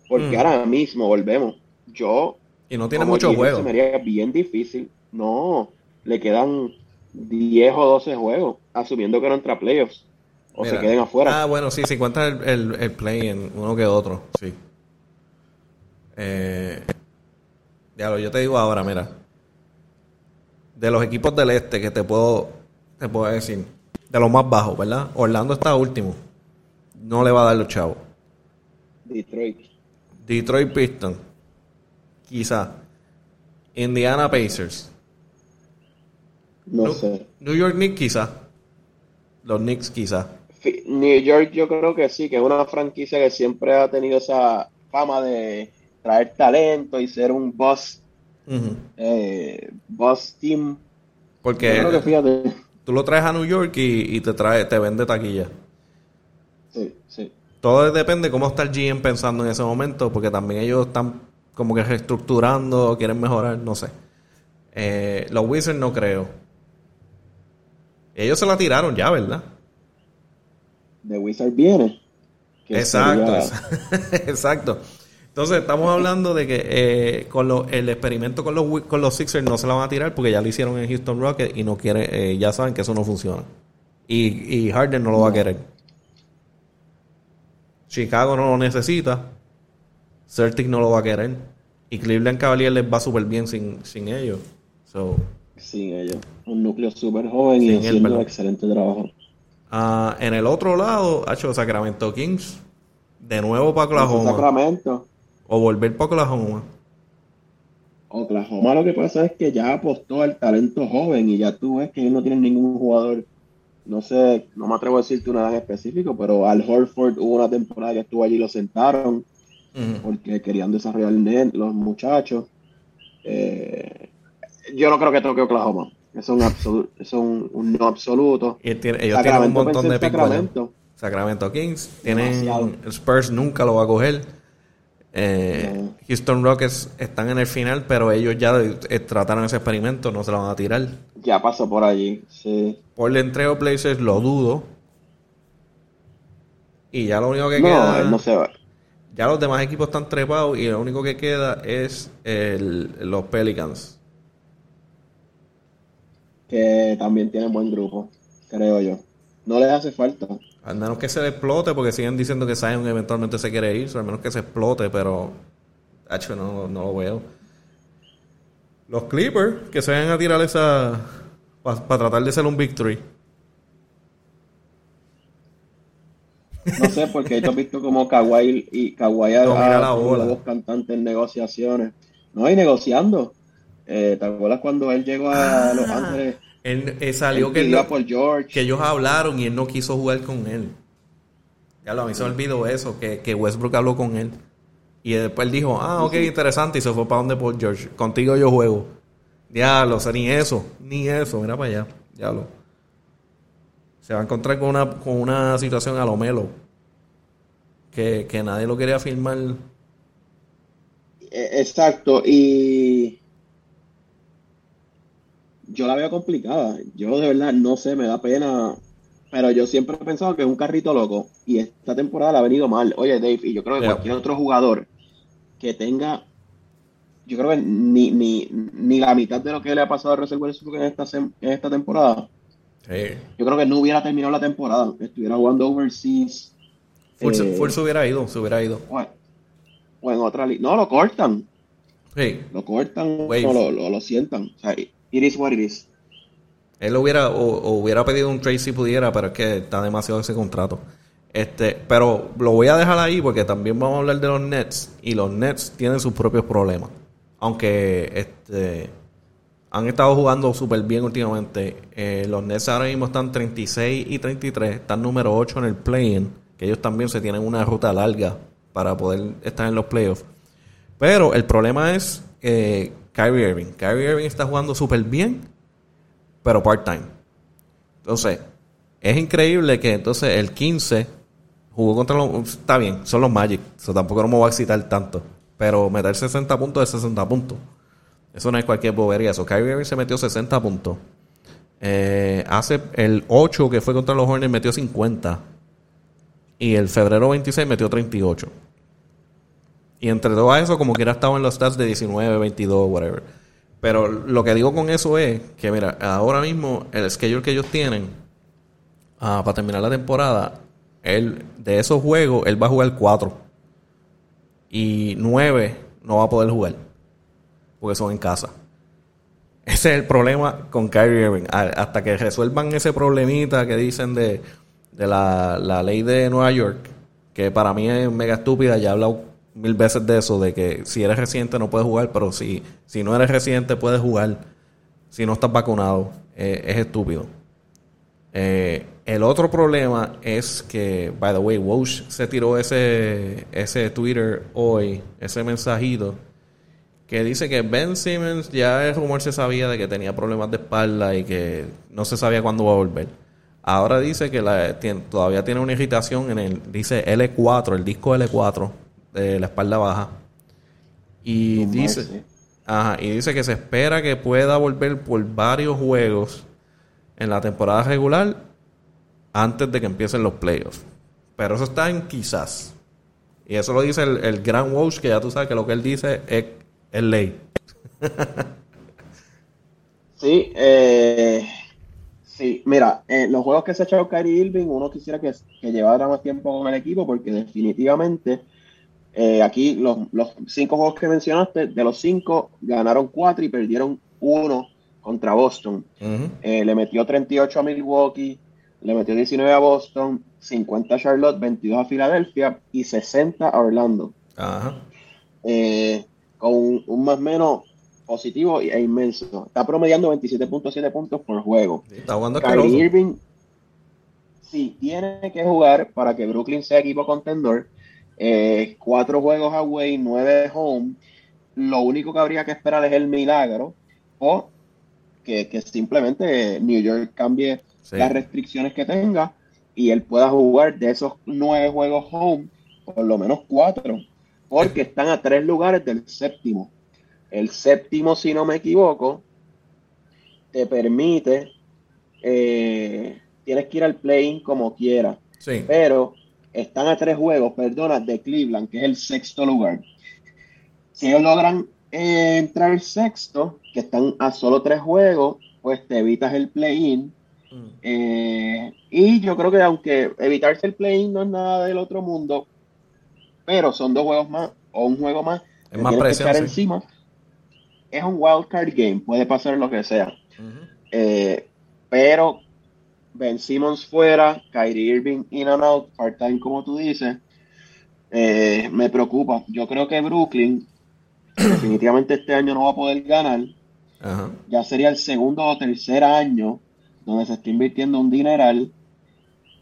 Porque mm. ahora mismo volvemos. Yo. Y no tiene mucho juego. Se me bien difícil. No, le quedan 10 o 12 juegos, asumiendo que no entra playoffs. O se queden afuera. Ah, bueno, sí, si cuenta el, el, play en uno que otro, sí. Eh, lo yo te digo ahora, mira. De los equipos del este que te puedo, te puedo decir, de los más bajos, ¿verdad? Orlando está último. No le va a dar los chavos. Detroit. Detroit Pistons. Quizá. Indiana Pacers. No sé. New York Knicks quizá. Los Knicks quizá. New York yo creo que sí, que es una franquicia que siempre ha tenido esa fama de traer talento y ser un boss, eh, boss team. Porque tú lo traes a New York y, te trae, te vende taquilla. Sí, sí. Todo depende cómo está el GM pensando en ese momento, porque también ellos están como que reestructurando, quieren mejorar, no sé. Eh, los Wizards no creo. Ellos se la tiraron ya, ¿verdad? The Wizard viene. Exacto, <laughs> exacto. Entonces estamos hablando de que eh, con el experimento con los, con los Sixers no se la van a tirar porque ya lo hicieron en Houston Rockets y no quiere, eh, ya saben que eso no funciona. Y, y Harden no lo va a querer. Chicago no lo necesita. Celtic no lo va a querer. Y Cleveland Cavaliers les va súper bien sin, sin ellos. Sin ellos. Un núcleo súper joven y haciendo un excelente trabajo. Ah, en el otro lado, ha hecho Sacramento Kings. De nuevo para Oklahoma. Sacramento. O volver para Oklahoma. Oklahoma lo que pasa es que ya apostó al talento joven y ya tú ves que ellos no tienen ningún jugador. No sé, no me atrevo a decirte nada en específico, pero Al Horford hubo una temporada que estuvo allí y lo sentaron porque querían desarrollar los muchachos. Eh, yo no creo que toque Oklahoma. Es un, absoluto, es un, no absoluto. ellos tienen un montón de Sacramento. Sacramento Kings. Tienen, Spurs nunca lo va a coger. Eh, Houston Rockets están en el final, pero ellos ya eh, trataron ese experimento, no se lo van a tirar. Ya pasó por allí, sí. Por el entrego Places lo dudo. Y ya lo único que queda. no se va. Ya los demás equipos están trepados y lo único que queda es el, los Pelicans que también tiene buen grupo, creo yo. No les hace falta. Al menos que se explote, porque siguen diciendo que Zion eventualmente se quiere ir, al menos que se explote, pero hecho no, no lo veo. Los Clippers, que se vayan a tirar esa. para tratar de ser un victory. No sé, porque tú has visto como Kawhi y Kawhi ha, dos cantantes en negociaciones. No, hay negociando. Eh, ¿Te acuerdas cuando él llegó a Los ah, Ángeles? Él, eh, salió que, que ellos hablaron y él no quiso jugar con él. Ya lo, a mí se me olvidó eso, que, que Westbrook habló con él. Y después él dijo, ah, ok, interesante, y se fue para donde Paul George. Contigo yo juego. Diablo, o ni eso, ni eso, mira para allá, diablo. Se va a encontrar con una, con una situación a lo melo. Que, que nadie lo quería firmar. E, exacto, y yo la veo complicada. Yo de verdad no sé, me da pena. Pero yo siempre he pensado que es un carrito loco. Y esta temporada le ha venido mal. Oye, Dave, y yo creo que cualquier otro jugador que tenga. Yo creo que ni, ni, ni la mitad de lo que le ha pasado a Russell Westbrook en esta, en esta temporada. Yo creo que no hubiera terminado la temporada. Estuviera jugando overseas. Full, eh, hubiera ido, se hubiera ido. O, en otra liga. No, lo cortan. Lo cortan o lo, lo, lo, sientan. O sea, It is what it is. Él hubiera, o, hubiera pedido un trade si pudiera, pero es que está demasiado ese contrato. Este, pero lo voy a dejar ahí porque también vamos a hablar de los Nets y los Nets tienen sus propios problemas. Aunque este han estado jugando súper bien últimamente. Eh, los Nets ahora mismo están 36 y 33, están número 8 en el play-in, que ellos también se tienen una ruta larga para poder estar en los playoffs. Pero el problema es eh, Kyrie Irving. Kyrie Irving está jugando súper bien, pero part-time. Entonces, es increíble que entonces el 15 jugó contra los... Está bien, son los Magic. Eso tampoco no me va a excitar tanto. Pero meter 60 puntos es 60 puntos. Eso no es cualquier bobería. Eso, Kyrie Irving se metió 60 puntos. Eh, hace el 8 que fue contra los Hornets metió 50. Y el febrero 26 metió 38. Y entre todo eso, como que era estado en los stats de 19, 22, whatever. Pero lo que digo con eso es que, mira, ahora mismo el schedule que ellos tienen ah, para terminar la temporada, él, de esos juegos, él va a jugar 4. Y 9 no va a poder jugar. Porque son en casa. <laughs> Ese es el problema con Kyrie Irving. Hasta que resuelvan ese problemita que dicen de, de la, la ley de Nueva York, que para mí es mega estúpida, ya he hablado mil veces de eso, de que si eres residente no puedes jugar, pero si, si no eres residente puedes jugar si no estás vacunado. Eh, es estúpido. Eh, el otro problema es que, by the way, Walsh se tiró ese, ese Twitter hoy, ese mensajito, que dice que Ben Simmons ya el rumor se sabía de que tenía problemas de espalda y que no se sabía cuándo va a volver. Ahora dice que la, todavía tiene una irritación en el, dice L4, el disco L4 de la espalda baja. Y dice, y dice que se espera que pueda volver por varios juegos en la temporada regular antes de que empiecen los playoffs. Pero eso está en quizás. Y eso lo dice el, gran Walsh, que ya tú sabes que lo que él dice es, ley. <laughs> sí, eh, sí, mira, eh, los juegos que se ha echado Kyrie Irving, uno quisiera que, que llevara más tiempo con el equipo porque definitivamente eh, aquí los, cinco juegos que mencionaste, de los cinco ganaron cuatro y perdieron uno contra Boston. Eh, le metió 38 a Milwaukee, le metió 19 a Boston, 50 a Charlotte, 22 a Filadelfia y 60 a Orlando. Eh, con un, más o menos positivo e inmenso. Está promediando 27.7 puntos por juego. Está jugando Kyrie Irving sí tiene que jugar para que Brooklyn sea equipo contendor eh, cuatro juegos away, nueve home. Lo único que habría que esperar es el milagro o que, simplemente New York cambie las restricciones que tenga y él pueda jugar de esos nueve juegos home, por lo menos cuatro, porque están a tres lugares del séptimo. El séptimo, si no me equivoco, te permite, eh, tienes que ir al play como quieras, pero están a tres juegos, perdona, de Cleveland, que es el sexto lugar. Si ellos logran eh, entrar el sexto, que están a solo tres juegos, pues te evitas el play-in. Mm. Eh, y yo creo que aunque evitarse el play-in no es nada del otro mundo, pero son dos juegos más o un juego más. Es más presión. encima. Es un wild card game, puede pasar lo que sea. Eh, pero Ben Simmons fuera, Kyrie Irving in and out, part-time como tú dices, eh, me preocupa. Yo creo que Brooklyn definitivamente este año no va a poder ganar. Ya sería el segundo o tercer año donde se está invirtiendo un dineral.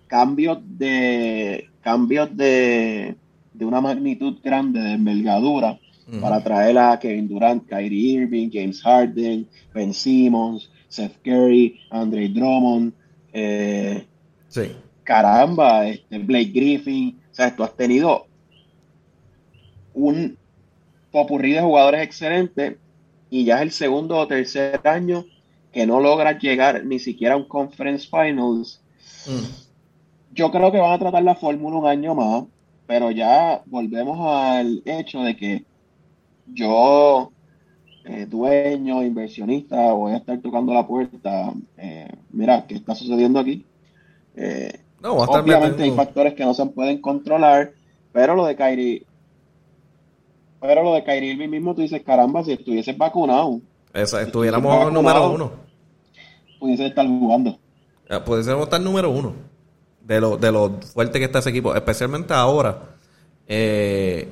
Cambios de cambios de, de una magnitud grande de envergadura para traer a Kevin Durant, Kyrie Irving, James Harden, Ben Simmons, Seth Curry, Andre Drummond, eh, sí. Caramba, este, Blake Griffin. O sea, tú has tenido un popurrí de jugadores excelentes y ya es el segundo o tercer año que no logras llegar ni siquiera a un Conference Finals. Mm. Yo creo que van a tratar la fórmula un año más, pero ya volvemos al hecho de que yo eh, dueño, inversionista, voy a estar tocando la puerta. Eh, mira, ¿qué está sucediendo aquí? Eh, no, obviamente hay factores que no se pueden controlar, pero lo de Kyrie, pero lo de Kyrie mismo tú dices, caramba, si estuviese vacunado. Esa, estuviéramos número uno. Pudiese estar jugando. pudiésemos estar número uno. de lo, de lo fuerte que está ese equipo, especialmente ahora. Eh,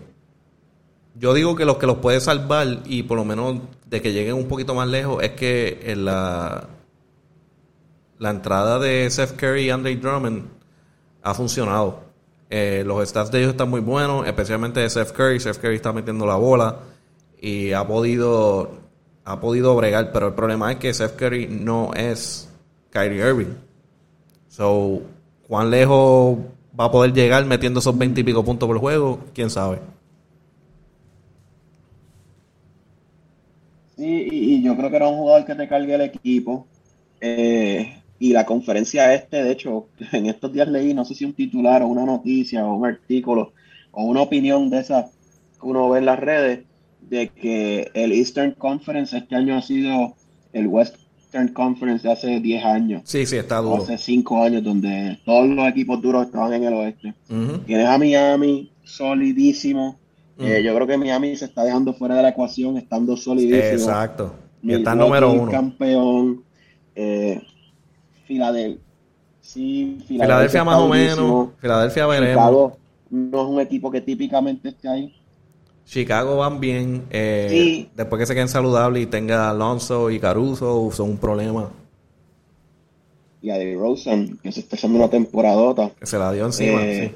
yo digo que lo que los puede salvar y por lo menos de que lleguen un poquito más lejos es que la, la entrada de Seth Curry y Andre Drummond ha funcionado. Eh, los stats de ellos están muy buenos, especialmente de Seth Curry. Seth Curry está metiendo la bola y ha podido ha podido bregar, pero el problema es que Seth Curry no es Kyrie Irving. So, ¿cuán lejos va a poder llegar metiendo esos 20 y pico puntos por juego? ¿Quién sabe? Sí, y, yo creo que era un jugador que te cargue el equipo. Eh, y la conferencia este, de hecho, <laughs> en estos días leí, no sé si un titular o una noticia o un artículo o una opinión de esas que uno ve en las redes, de que el Eastern Conference este año ha sido el Western Conference de hace 10 años. Sí, sí, está duro. Hace 5 años, donde todos los equipos duros estaban en el oeste. Tienes a Miami solidísimo. Eh, yo creo que Miami se está dejando fuera de la ecuación, estando solidísimo. Exacto. Y está número uno. campeón. Eh, Filadelfia. Sí, Filadelfia, más o menos. Filadelfia veremos. no es un equipo que típicamente esté ahí. Chicago van bien. Eh, después que se queden saludables y tenga Alonso y Caruso, son un problema. Y a Rosen, que se está haciendo una temporadota. Que se la dio encima, eh,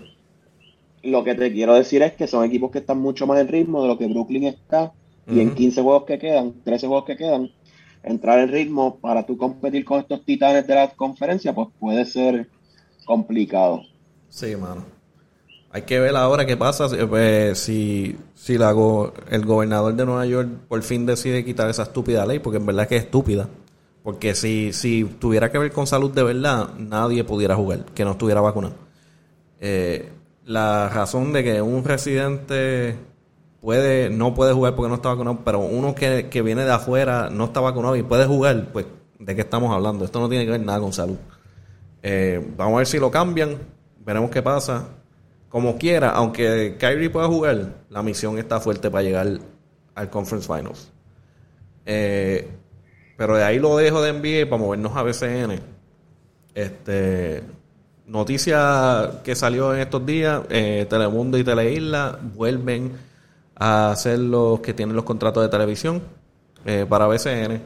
Lo que te quiero decir es que son equipos que están mucho más en ritmo de lo que Brooklyn está. Y en 15 juegos que quedan, 13 juegos que quedan, entrar en ritmo para tú competir con estos titanes de la conferencia, pues puede ser complicado. Sí, mano. Hay que ver ahora qué pasa pues, si, si la el gobernador de Nueva York por fin decide quitar esa estúpida ley, porque en verdad es que es estúpida. Porque si, si tuviera que ver con salud de verdad, nadie pudiera jugar, que no estuviera vacunado. Eh, la razón de que un residente puede no puede jugar porque no está vacunado, pero uno que, que viene de afuera no está vacunado y puede jugar, pues, ¿de qué estamos hablando? Esto no tiene que ver nada con salud. Eh, vamos a ver si lo cambian, veremos qué pasa como quiera, aunque Kyrie pueda jugar, la misión está fuerte para llegar al Conference Finals. Eh, pero de ahí lo dejo de NBA para movernos a BCN. Este, noticia que salió en estos días, eh, Telemundo y Teleisla vuelven a ser los que tienen los contratos de televisión eh, para BCN.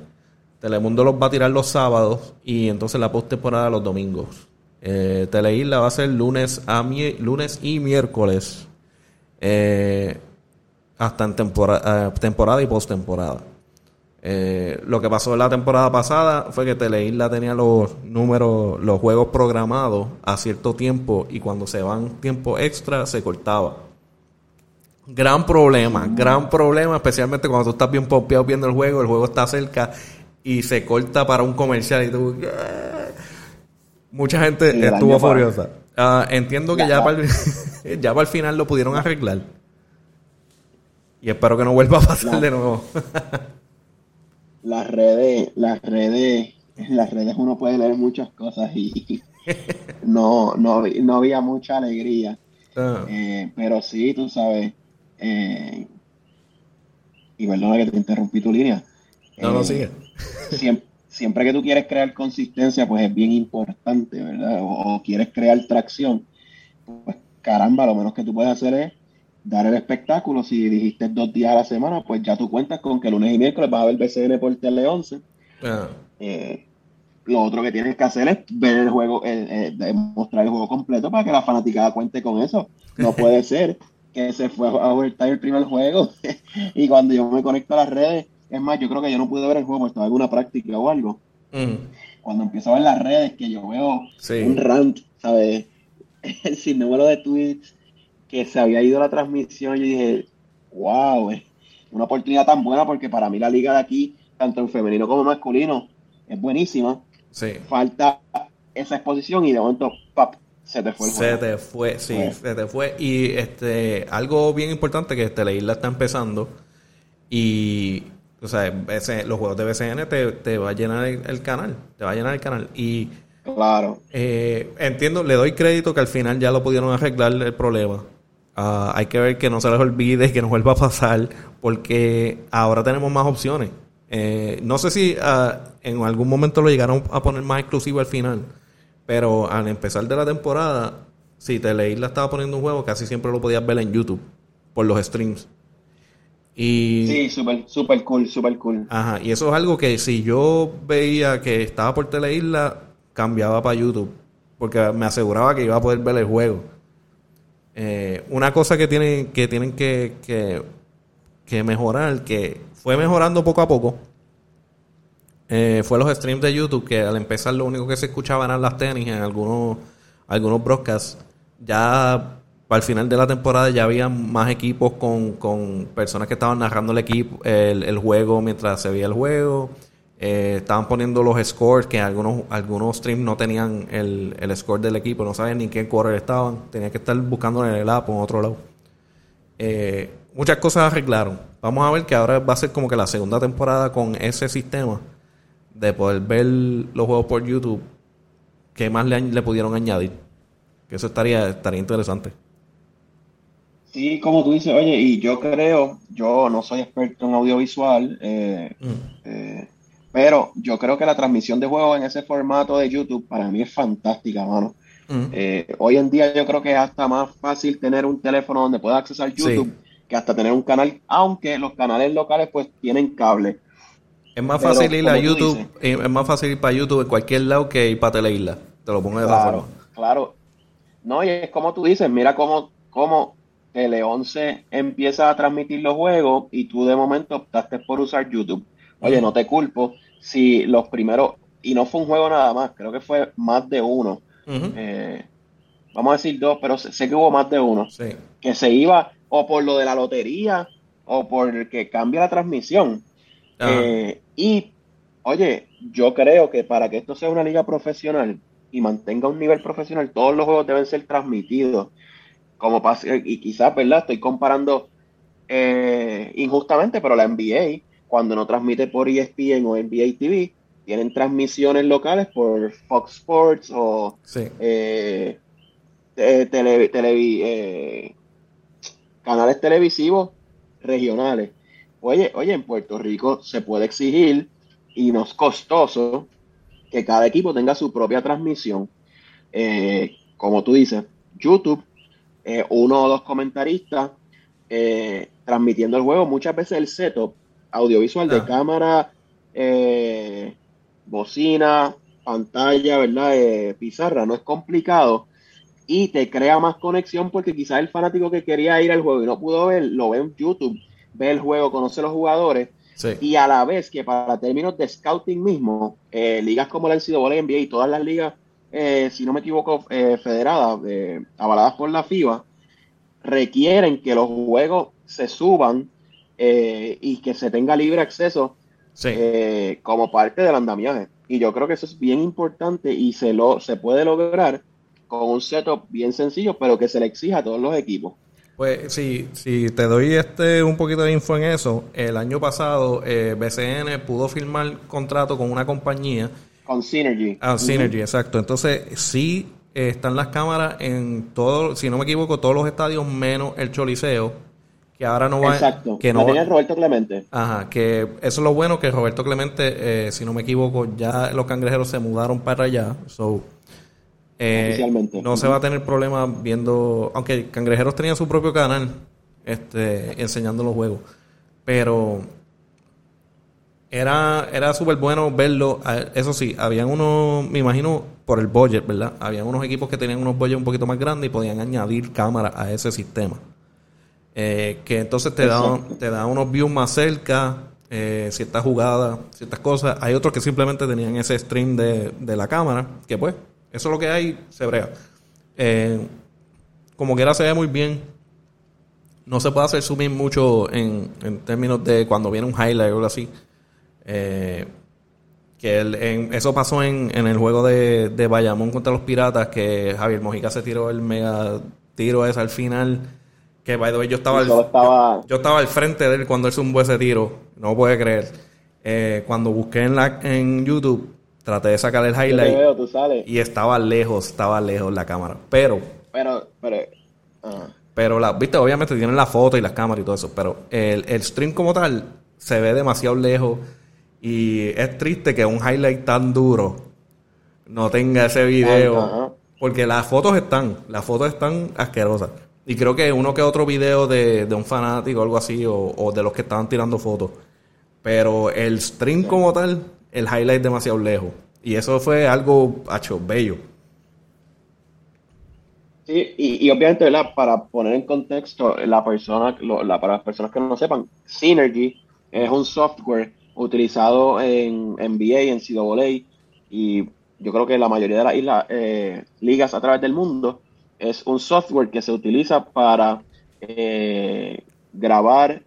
Telemundo los va a tirar los sábados y entonces la post temporada los domingos. Eh, Teleisla va a ser lunes, a lunes y miércoles. Eh, hasta en temporada, temporada y postemporada. Eh, lo que pasó en la temporada pasada fue que Teleisla tenía los números, los juegos programados a cierto tiempo y cuando se van tiempo extra se cortaba. Gran problema, gran problema, especialmente cuando tú estás bien pompeado viendo el juego, el juego está cerca y se corta para un comercial y tú... Mucha gente estuvo furiosa. Ah, entiendo que ya, para, el, <laughs> ya para el final lo pudieron arreglar. Y espero que no vuelva a pasar de nuevo. <laughs> las redes, las redes, en las redes uno puede leer muchas cosas y <laughs> no, no, no había mucha alegría. Ah. Eh, pero sí, tú sabes, eh, y perdona que te interrumpí tu línea. No, no, eh, sigue. Siempre, siempre que tú quieres crear consistencia, pues es bien importante, ¿verdad? O, quieres crear tracción, pues caramba, lo menos que tú puedes hacer es dar el espectáculo. Si dijiste dos días a la semana, pues ya tú cuentas con que lunes y miércoles vas a ver BCN por Tele 11. Ah. Eh, lo otro que tienes que hacer es ver el juego, eh, demostrar el juego completo para que la fanaticada cuente con eso. No <laughs> puede ser que se fue a overtime el primer juego <laughs> y cuando yo me conecto a las redes es más, yo creo que yo no pude ver el juego porque estaba en alguna práctica o algo. Cuando empiezo a ver las redes, que yo veo un rant, ¿sabes? <laughs> El sinnúmero de tweets que se había ido la transmisión, yo dije, wow, es una oportunidad tan buena porque para mí la liga de aquí, tanto en femenino como masculino, es buenísima. Sí. Falta esa exposición y de momento, pap, se te fue el Se te fue, sí, pues. se te fue. Y este algo bien importante que este, la isla está empezando y o sea, los juegos de BCN te, va a llenar el, canal. Te va a llenar el canal. Y. Claro. Eh, entiendo, le doy crédito que al final ya lo pudieron arreglar el problema. Ah, hay que ver que no se les olvide, que no vuelva a pasar, porque ahora tenemos más opciones. Eh, no sé si ah, en algún momento lo llegaron a poner más exclusivo al final, Pero al empezar de la temporada, si Teleisla estaba poniendo un juego, casi siempre lo podías ver en YouTube por los streams. Y, Sí, súper super cool, super cool. Ajá, y eso es algo que si yo veía que estaba por Teleisla, cambiaba para YouTube. Porque me aseguraba que iba a poder ver el juego. Eh, una cosa que tienen que, tienen que, que, que mejorar, que fue mejorando poco a poco, eh, fue los streams de YouTube, que al empezar lo único que se escuchaba eran las tenis en algunos, algunos broadcasts. Ya para el final de la temporada ya había más equipos con, con personas que estaban narrando el equipo, el, el juego mientras se veía el juego. Eh, estaban poniendo los scores, que algunos, algunos streams no tenían el, el score del equipo, no sabían ni qué quarter estaban. Tenían que estar buscando en el app o en otro lado. Eh, muchas cosas arreglaron. Vamos a ver que ahora va a ser como que la segunda temporada con ese sistema de poder ver los juegos por YouTube. ¿Qué más le, le pudieron añadir? Que eso estaría, estaría interesante. Sí, como tú dices, oye, y yo creo, yo no soy experto en audiovisual, eh, eh, pero yo creo que la transmisión de juegos en ese formato de YouTube para mí es fantástica, mano. Eh, hoy en día yo creo que es hasta más fácil tener un teléfono donde pueda accesar YouTube que hasta tener un canal, aunque los canales locales pues tienen cable. Es más Pero, fácil ir a YouTube, dices. eh, es más fácil ir para YouTube en cualquier lado que ir para Teleisla. Te lo pongo de esa Claro, forma. claro. No, y es como tú dices, mira cómo, cómo Tele 11 empieza a transmitir los juegos y tú de momento optaste por usar YouTube. Oye, no te culpo si los primeros, y no fue un juego nada más, creo que fue más de uno. Eh, vamos a decir dos, pero sé, que hubo más de uno. Sí. Que se iba o por lo de la lotería o por que cambia la transmisión. Eh, y, oye, yo creo que para que esto sea una liga profesional y mantenga un nivel profesional, todos los juegos deben ser transmitidos. Como pas- y quizás, ¿verdad? Estoy comparando eh, injustamente, pero la NBA, cuando no transmite por ESPN o NBA TV, tienen transmisiones locales por Fox Sports o Sí. eh, te- tele- televi- eh, canales televisivos regionales. Oye, oye, en Puerto Rico se puede exigir y no es costoso que cada equipo tenga su propia transmisión. Eh, como tú dices, YouTube, eh, uno o dos comentaristas transmitiendo el juego. Muchas veces el setup audiovisual de Ah. cámara, eh, bocina, pantalla, ¿verdad? Eh, pizarra, no es complicado y te crea más conexión porque quizás el fanático que quería ir al juego y no pudo ver, lo ve en YouTube, ve el juego, conoce los jugadores Sí. y a la vez que para términos de scouting mismo, eh, ligas como la NCAA, NBA y todas las ligas, eh, si no me equivoco, eh, federadas, avaladas por la FIBA, requieren que los juegos se suban eh, y que se tenga libre acceso Sí. eh, como parte del andamiaje. Y yo creo que eso es bien importante y se, lo, se puede lograr con un setup bien sencillo, pero que se le exija a todos los equipos. Pues sí, si te doy este un poquito de info en eso, el año pasado eh, BCN pudo firmar contrato con una compañía, Con Synergy. ah, Synergy, exacto. Entonces sí eh, están las cámaras en todo, si no me equivoco, todos los estadios menos el Choliseo, que ahora no va, Exacto. que no tenía Roberto Clemente. Ajá, que eso es lo bueno que Roberto Clemente, eh, si no me equivoco, ya los cangrejeros se mudaron para allá. So, eh, no se va a tener problema viendo, aunque cangrejeros tenían su propio canal, este, enseñando los juegos, pero era, era súper bueno verlo. Eso sí, habían unos, me imagino, por el budget, ¿verdad? Habían unos equipos que tenían unos budgets un poquito más grandes y podían añadir cámaras a ese sistema. Eh, que entonces te da, te da unos views más cerca, eh, ciertas jugadas, ciertas cosas. Hay otros que simplemente tenían ese stream de, de la cámara, que pues, eso es lo que hay, se brega. Eh, como quiera se ve muy bien. No se puede hacer zoom mucho en, en términos de cuando viene un highlight o algo así. Eh, que el- en- eso pasó en, en el juego de, de Bayamón contra los Piratas, que Javier Mojica se tiró el mega tiro ese al final. Que by the way, yo estaba, Y al, estaba- yo, yo estaba al frente de él cuando él zumbó ese tiro. No puede creer. Eh, cuando busqué en, la, en YouTube, traté de sacar el Yo highlight veo, tú sales. y estaba lejos, estaba lejos la cámara. Pero Pero, pero, ah, pero, la, viste, obviamente tienen la foto y las cámaras y todo eso, pero el, el stream como tal se ve demasiado lejos y es triste que un highlight tan duro no tenga ese video. Porque las fotos están, las fotos están asquerosas. Y creo que uno que otro video de, un fanático o algo así, o, de los que estaban tirando fotos. Pero el stream como tal, el highlight demasiado lejos. Y eso fue algo, hecho, bello. Sí, y, obviamente, Para poner en contexto, la persona, para las personas que no sepan, Synergy es un software utilizado en NBA, en CAA, y yo creo que la mayoría de las islas, eh, ligas a través del mundo, es un software que se utiliza para eh, grabar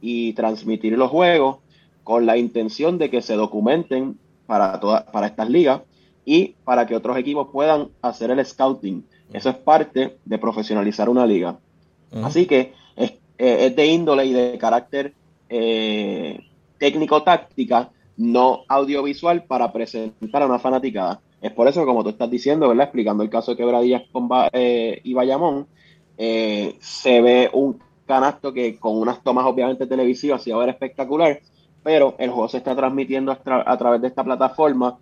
y transmitir los juegos con la intención de que se documenten para, para estas ligas y para que otros equipos puedan hacer el scouting. Eso es parte de profesionalizar una liga. Así que es, eh, es, de índole y de carácter eh, técnico-táctica, no audiovisual para presentar a una fanaticada. Es por eso que, como tú estás diciendo, ¿verdad? Explicando el caso de Quebradillas con, eh, y Bayamón, eh, se ve un canasto que con unas tomas obviamente televisivas se va a ver espectacular, pero el juego se está transmitiendo a, través de esta plataforma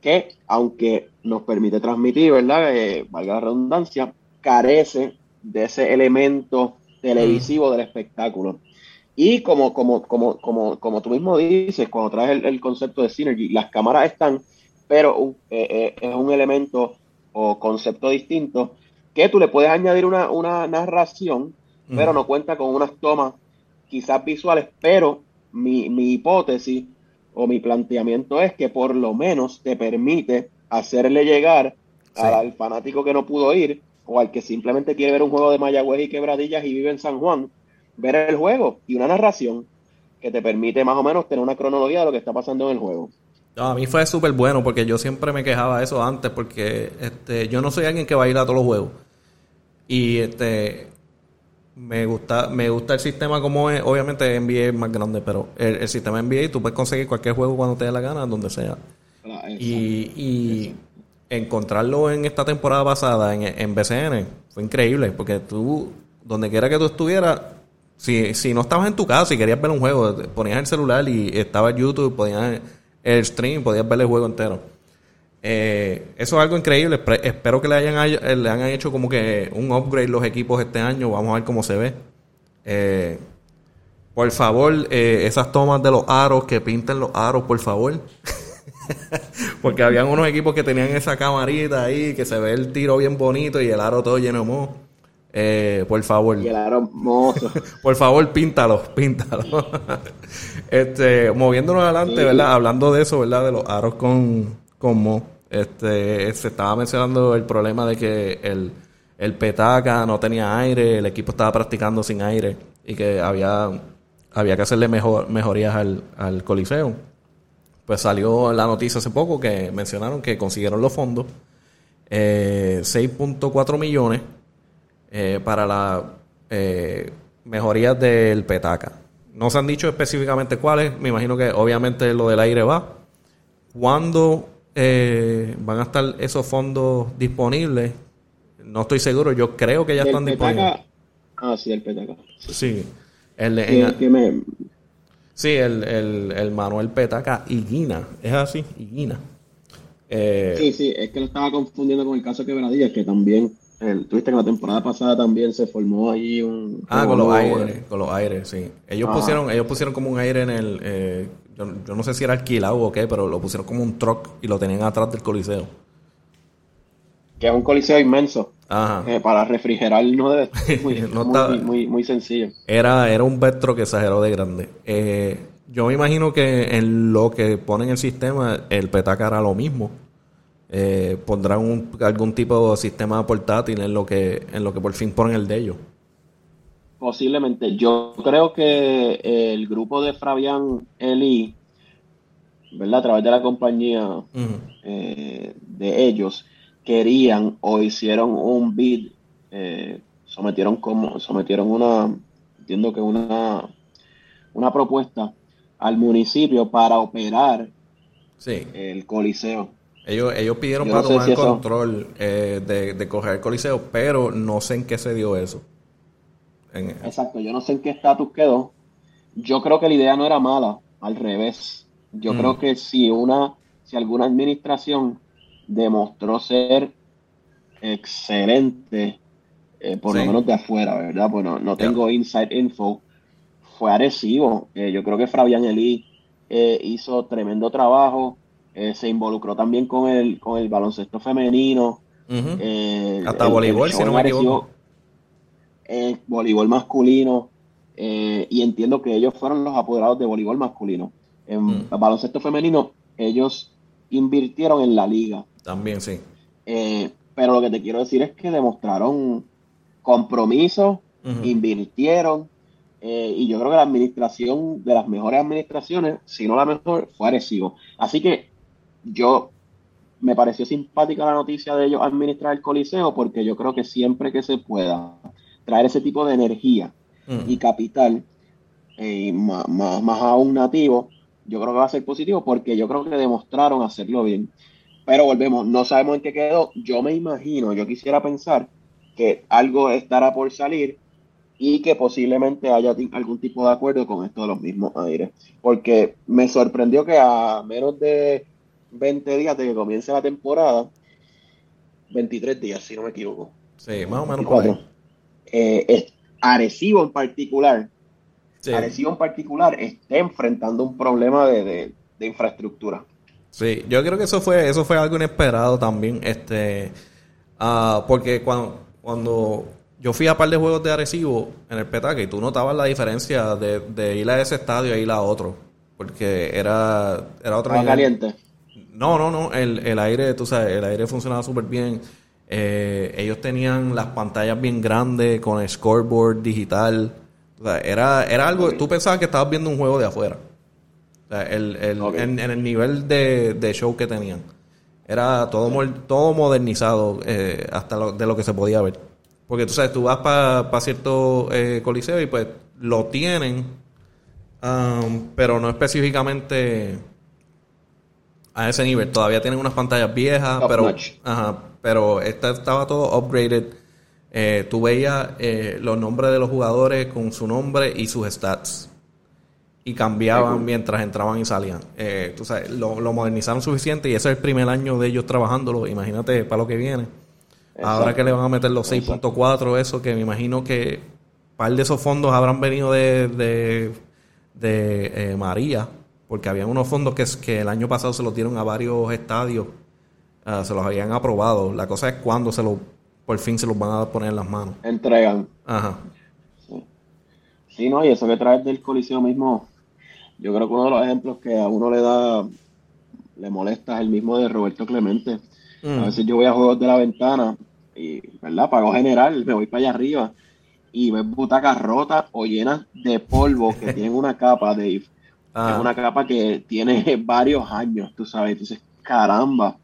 que, aunque nos permite transmitir, ¿verdad? Eh, valga la redundancia, carece de ese elemento televisivo del espectáculo. Y como, como, como, como, como tú mismo dices, cuando traes el, concepto de Synergy, las cámaras están, pero eh, eh, es un elemento o concepto distinto que tú le puedes añadir una, una narración, pero no cuenta con unas tomas quizás visuales, pero mi, hipótesis o mi planteamiento es que por lo menos te permite hacerle llegar al fanático que no pudo ir o al que simplemente quiere ver un juego de Mayagüez y Quebradillas y vive en San Juan, ver el juego y una narración que te permite más o menos tener una cronología de lo que está pasando en el juego. A mí fue súper bueno porque yo siempre me quejaba de eso antes porque este, yo no soy alguien que va a ir a todos los juegos. Y este me gusta, me gusta el sistema como es. Obviamente NBA es más grande, pero el, sistema NBA tú puedes conseguir cualquier juego cuando te dé la gana, donde sea. Ah, y, encontrarlo en esta temporada pasada en, en BCN fue increíble, porque tú, donde quiera que tú estuvieras, si, si no estabas en tu casa y querías ver un juego, ponías el celular y estaba YouTube, podías el stream, podías ver el juego entero. Eh, eso es algo increíble. Espero que le hayan, le hayan hecho como que un upgrade los equipos este año. Vamos a ver cómo se ve. Eh, por favor, eh, esas tomas de los aros, que pinten los aros, por favor. <laughs> Porque habían unos equipos que tenían esa camarita ahí, que se ve el tiro bien bonito y el aro todo lleno de moho. Por favor. Y el <laughs> por favor, píntalos, píntalos. <laughs> este, moviéndonos adelante, ¿verdad? Hablando de eso, ¿verdad? De los aros con, como este, se estaba mencionando el problema de que el, el petaca no tenía aire, el equipo estaba practicando sin aire y que había, había que hacerle mejor, mejorías al, al coliseo. Pues salió la noticia hace poco que mencionaron que consiguieron los fondos, eh, 6.4 millones eh, para la eh, mejorías del petaca. No se han dicho específicamente cuáles, me imagino que obviamente lo del aire va. ¿Cuándo eh, van a estar esos fondos disponibles. No estoy seguro, yo creo que ya están disponibles. Ah, sí, el Petaca. Sí. El, sí, el, Manuel Petaca Guina Es así, Higuina. Eh, sí, sí, es que lo estaba confundiendo con el caso de Quebradillas, que también, el, tuviste que la temporada pasada también se formó ahí un... Ah, con los aires, con los aires, sí. Ellos pusieron ellos pusieron como un aire en el... Eh, yo, no sé si era alquilado o qué, pero lo pusieron como un truck y lo tenían atrás del coliseo. Que es un coliseo inmenso. Eh, para refrigerar no debe <laughs> muy, muy, muy, sencillo. Era, era un Vectro que exageró de grande. Eh, yo me imagino que en lo que ponen el sistema, el Petaca hará lo mismo. Eh, pondrán algún tipo de sistema portátil en lo que en lo que por fin ponen el de ellos. Posiblemente. Yo creo que el grupo de Fabián Eli, ¿verdad? A través de la compañía eh, de ellos, querían o hicieron un bid, eh, sometieron como, sometieron una, entiendo que una, una propuesta al municipio para operar el coliseo. Ellos, ellos pidieron para tomar el control eh, de, de coger el coliseo, pero no sé en qué se dio eso. Exacto, yo no sé en qué estatus quedó. Yo creo que la idea no era mala, al revés. Yo creo mm. que si una, si alguna administración demostró ser excelente, eh, por lo menos de afuera, ¿verdad? Bueno, no tengo inside info. Fue agresivo. Eh, yo creo que Fabián Elí eh, hizo tremendo trabajo. Se involucró también con el, con el baloncesto femenino. Hasta voleibol, si no me equivoco. voleibol masculino. y entiendo que ellos fueron los apoderados de voleibol masculino. En mm. baloncesto femenino, ellos invirtieron en la liga. También, sí. pero lo que te quiero decir es que demostraron compromiso, invirtieron, eh, y yo creo que la administración de las mejores administraciones, si no la mejor, fue Arecibo. Así que yo me pareció simpática la noticia de ellos administrar el Coliseo, porque yo creo que siempre que se pueda traer ese tipo de energía y capital, eh, más, más, más aún nativo, yo creo que va a ser positivo, porque yo creo que demostraron hacerlo bien. Pero volvemos, no sabemos en qué quedó. Yo me imagino, yo quisiera pensar que algo estará por salir y que posiblemente haya algún tipo de acuerdo con esto de los mismos aires. Porque me sorprendió que a menos de 20 días de que comience la temporada, 23 días, si no me equivoco. Sí, más o menos. Eh, Arecibo en particular, Arecibo en particular esté enfrentando un problema de, de, infraestructura. Sí, yo creo que eso fue, eso fue algo inesperado también, este, uh, porque cuando cuando yo fui a par de juegos de Arecibo en el Petaque y tú notabas la diferencia de, ir a ese estadio a ir a otro. Porque era, era otro nivel. caliente? No, no, no. El, aire, tú sabes, el aire funcionaba súper bien. Eh, ellos tenían las pantallas bien grandes con el scoreboard digital. O sea, era, era algo. Tú pensabas que estabas viendo un juego de afuera. O sea, el, en, el nivel de, de show que tenían. Era todo, todo modernizado eh, hasta de lo que se podía ver. Porque tú sabes, tú vas para cierto eh, coliseo y pues lo tienen, um, pero no específicamente a ese nivel. Todavía tienen unas pantallas viejas, pero, pero esta, estaba todo upgraded. Eh, tú veías los nombres de los jugadores con su nombre y sus stats y cambiaban mientras entraban y salían. Eh, tú sabes, lo, modernizaron suficiente y ese es el primer año de ellos trabajándolo. Imagínate para lo que viene. Ahora que le van a meter los 6.4, eso que me imagino que par de esos fondos habrán venido de, de, de eh, María, porque habían unos fondos que, que el año pasado se los dieron a varios estadios, ah, se los habían aprobado. La cosa es cuando se lo, por fin se los van a poner en las manos. Entregan. Ajá. Sí, no, y eso que traes del Coliseo mismo, yo creo que uno de los ejemplos que a uno le da, le molesta es el mismo de Roberto Clemente. A mm. veces yo voy a juegos de la ventana y, ¿verdad? Pago general, me voy para allá arriba y ves butacas rotas o llenas de polvo que <laughs> tienen una capa, de ah. Es una capa que tiene <laughs> varios años, tú sabes. Entonces, caramba.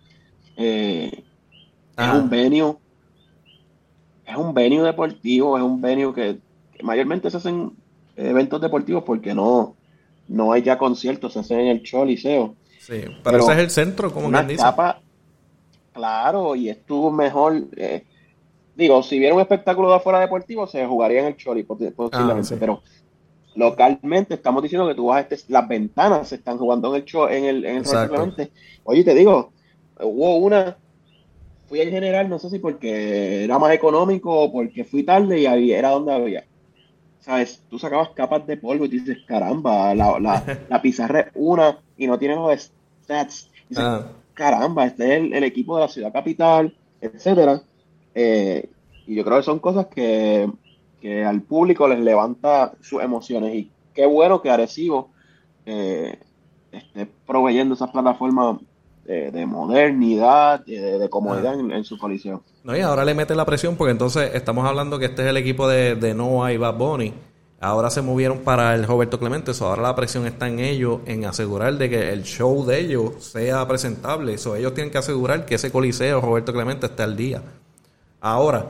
Eh, es un venio. Es un venio deportivo, es un venio que, que mayormente se hacen eventos deportivos porque no, no hay ya conciertos, se hacen en el Choliseo. Sí, pero, ese es el centro, como una dice. claro, y estuvo mejor. Eh, digo, si viera un espectáculo de afuera deportivo, se jugaría en el Choli, posiblemente, ah, pero localmente estamos diciendo que tú vas a este, las ventanas se están jugando en el show, en el, en el Oye, te digo, hubo una, fui en general, no sé si porque era más económico o porque fui tarde y había, era donde había ¿sabes? Tú sacabas capas de polvo y dices, caramba, la, <laughs> la, pizarra es una y no tiene los stats. dices, ah. caramba, este es el, equipo de la ciudad capital, etcétera. Eh, y yo creo que son cosas que, al público les levanta sus emociones. Y qué bueno que Arecibo eh, esté proveyendo esas plataformas de, modernidad, de, de comodidad ah. en, su colisión. No, y ahora le mete la presión porque entonces estamos hablando que este es el equipo de, de Noah y Bad Bunny. Ahora se movieron para el Roberto Clemente, eso ahora la presión está en ellos, en asegurar de que el show de ellos sea presentable. Eso ellos tienen que asegurar que ese coliseo Roberto Clemente esté al día. Ahora,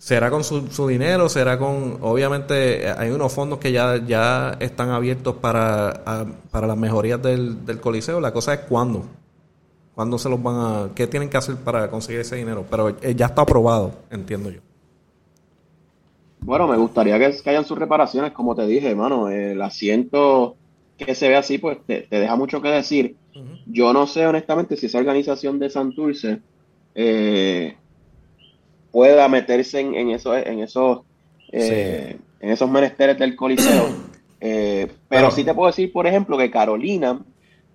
será con su, dinero, será con, obviamente hay unos fondos que ya, ya están abiertos para, para las mejorías del, del coliseo. La cosa es cuándo. ¿Cuándo se los van a.? ¿Qué tienen que hacer para conseguir ese dinero? Pero eh, ya está aprobado, entiendo yo. Bueno, me gustaría que, hayan sus reparaciones, como te dije, hermano. El asiento que se ve así, pues te, deja mucho que decir. Yo no sé honestamente si esa organización de Santurce eh, pueda meterse en, en, eso, en esos eh, en esos menesteres del Coliseo. <clears throat> Eh, pero sí te puedo decir, por ejemplo, que Carolina,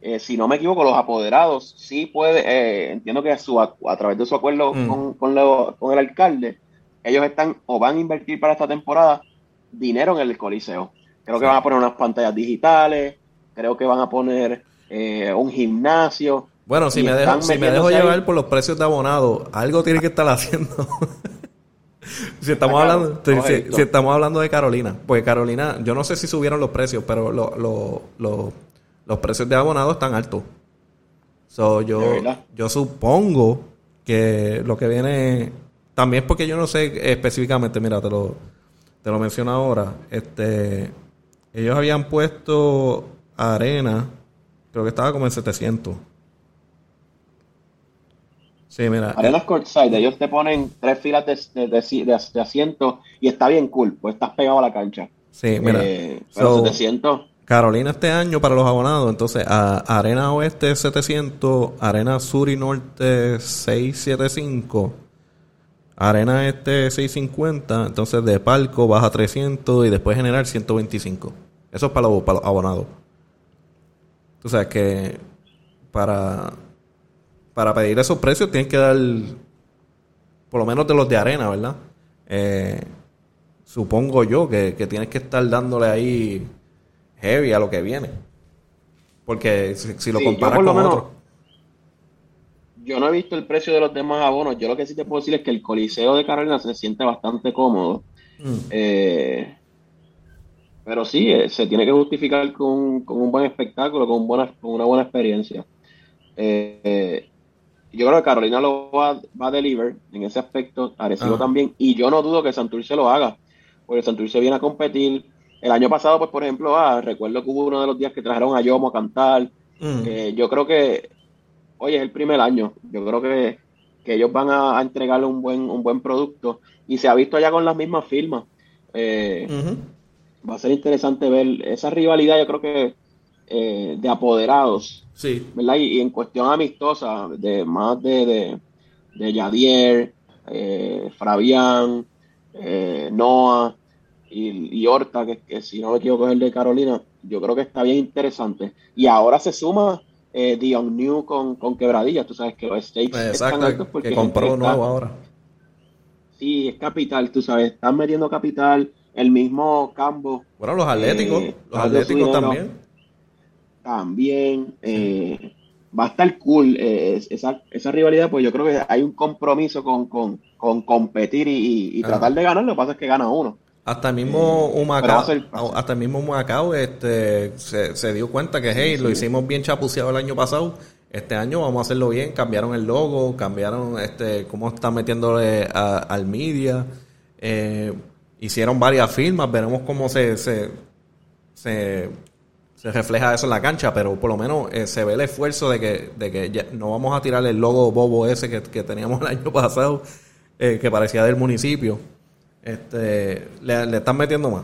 eh, si no me equivoco, los apoderados sí puede, entiendo que a, su, a, través de su acuerdo mm. con, con, el alcalde, ellos están o van a invertir para esta temporada dinero en el Coliseo. Creo que van a poner unas pantallas digitales, creo que van a poner un gimnasio. Bueno, si me dejo, si me dejo llevar por los precios de abonado, algo tiene que estar haciendo. <laughs> si estamos hablando si, estamos hablando de Carolina pues Carolina yo no sé si subieron los precios pero los precios de abonado están altos. So, yo yo supongo que lo que viene también es porque yo no sé específicamente mira te lo te lo menciono ahora este ellos habían puesto arena creo que estaba como en 700 Sí, mira. Arenas courtside, ellos te ponen tres filas de, de, asientos y está bien cool, pues estás pegado a la cancha. Sí, mira. Eh, pero 700. Carolina este año para los abonados, entonces a Arena Oeste 700, Arena Sur y Norte 675, Arena Este 650, entonces de palco baja 300 y después general 125. Eso es para los, para los abonados. O sea que para para pedir esos precios tienes que dar, por lo menos de los de arena, ¿verdad? Eh, supongo yo que, tienes que estar dándole ahí heavy a lo que viene. Porque si, lo comparas con otro. Yo no he visto el precio de los demás abonos. Yo lo que sí te puedo decir es que el Coliseo de Carolina se siente bastante cómodo. Mm. Eh, pero sí, eh, se tiene que justificar con, un buen espectáculo, con, buena, con una buena experiencia. Eh, yo creo que Carolina lo va, a deliver en ese aspecto, Arecibo también, y yo no dudo que Santurce lo haga, porque Santurce viene a competir. El año pasado, pues por ejemplo, ah, recuerdo que hubo uno de los días que trajeron a Yomo a cantar. Mm. Eh, yo creo que, oye, es el primer año, yo creo que, ellos van a, entregarle un buen, un buen producto, y se ha visto ya con las mismas firmas. Eh, va a ser interesante ver esa rivalidad, yo creo que eh, de apoderados Sí. ¿Verdad? Y, en cuestión amistosa, de más de, de, de Yadier, eh, Fabián, eh, Noah y, Horta, que, si no me equivoco es el de Carolina, yo creo que está bien interesante. Y ahora se suma eh, Dion New con, con Quebradillas, tú sabes que los stakes están altos porque compró nuevo ahora. Sí, es capital, tú sabes, están metiendo capital, el mismo Cambo. Bueno, los atléticos, eh, los atléticos también también. Eh, va a estar cool eh, esa, esa, rivalidad, pues yo creo que hay un compromiso con, competir y, tratar de ganar, lo que pasa es que gana uno. Hasta el mismo eh, Humacao, hasta el mismo Humacao este, se, dio cuenta que, hey, lo hicimos bien chapuceado el año pasado, este año vamos a hacerlo bien, cambiaron el logo, cambiaron este cómo están metiéndole al media, hicieron varias firmas, veremos cómo se, se, se se refleja eso en la cancha, pero por lo menos eh, se ve el esfuerzo de que, de que ya no vamos a tirar el logo bobo ese que, teníamos el año <laughs> pasado, eh, que parecía del municipio. Este, le, están metiendo más.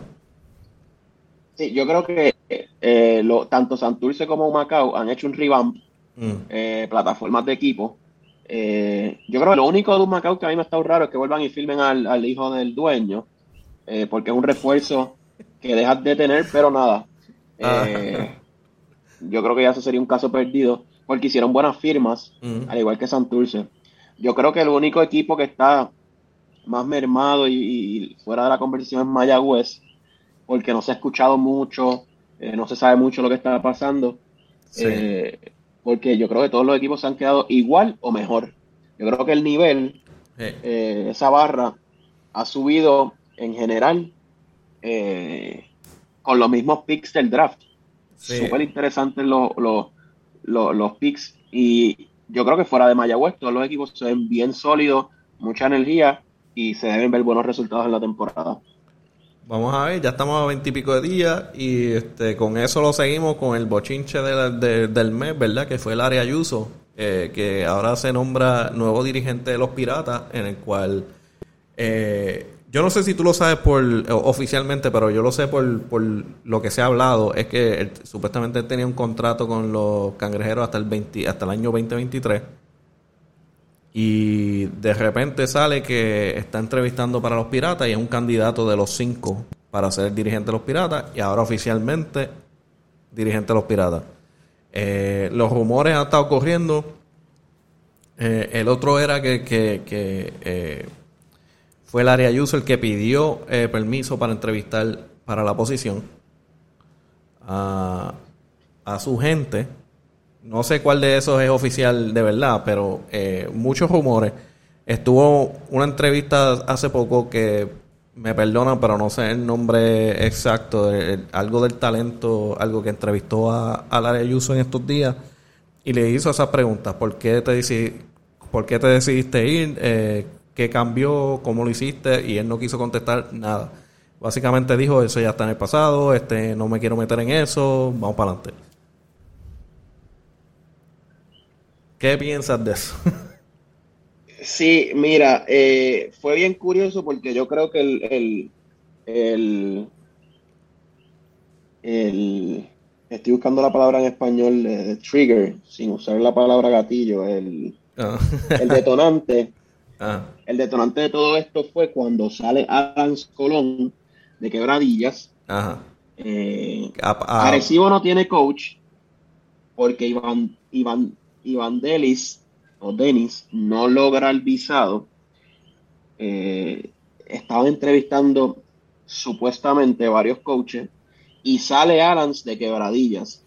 Sí, yo creo que eh, lo, tanto Santurce como Macao han hecho un revamp, mm. plataformas de equipo. yo creo que lo único de un Macao que a mí me ha estado raro es que vuelvan y filmen al, al hijo del dueño, porque es un refuerzo que dejas de tener, pero nada, eh, yo creo que ya eso sería un caso perdido, porque hicieron buenas firmas, al igual que Santurce. Yo creo que el único equipo que está más mermado y, fuera de la conversación es Mayagüez, porque no se ha escuchado mucho, eh, no se sabe mucho lo que está pasando. Eh, porque yo creo que todos los equipos se han quedado igual o mejor. Yo creo que el nivel, esa barra, ha subido en general con los mismos picks del draft. Súper interesantes los, los, los, picks. Y yo creo que fuera de Mayagüez, todos los equipos se ven bien sólidos, mucha energía y se deben ver buenos resultados en la temporada. Vamos a ver, ya estamos a veintipico de días y este, con eso lo seguimos con el bochinche del mes, ¿verdad? Que fue el área Ayuso, eh, que ahora se nombra nuevo dirigente de los Piratas, en el cual eh, yo no sé si tú lo sabes por oficialmente, pero yo lo sé por, lo que se ha hablado, es que supuestamente tenía un contrato con los cangrejeros hasta el 20, hasta el año 2023 y de repente sale que está entrevistando para los piratas y es un candidato de los cinco para ser dirigente de los piratas y ahora oficialmente dirigente de los piratas. Eh, los rumores han estado corriendo. Eh, el otro era que, que, eh, fue el área user el que pidió permiso para entrevistar para la posición a, a su gente no sé cuál de esos es oficial de verdad, pero eh, muchos rumores. Estuvo una entrevista hace poco que me perdonan, pero no sé el nombre exacto, algo del talento, algo que entrevistó a, a Larry Ayuso en estos días y le hizo esas preguntas. ¿Por qué te, decidiste, por qué te decidiste ir? Eh, ¿Qué cambió? ¿Cómo lo hiciste? Y él no quiso contestar nada. Básicamente dijo, eso ya está en el pasado, este, no me quiero meter en eso, vamos para adelante. ¿Qué piensas de eso? <laughs> sí, mira, eh, fue bien curioso porque yo creo que el, el, el, estoy buscando la palabra en español de, trigger, sin usar la palabra gatillo, el, ah. el detonante. <laughs> Ah. El detonante de todo esto fue cuando sale Alan Colón de Quebradillas. Ajá. Eh, no tiene coach porque Iván, Iván Iván Delis o Denis no logra el visado, eh, estaban entrevistando supuestamente varios coaches y sale Alans de quebradillas.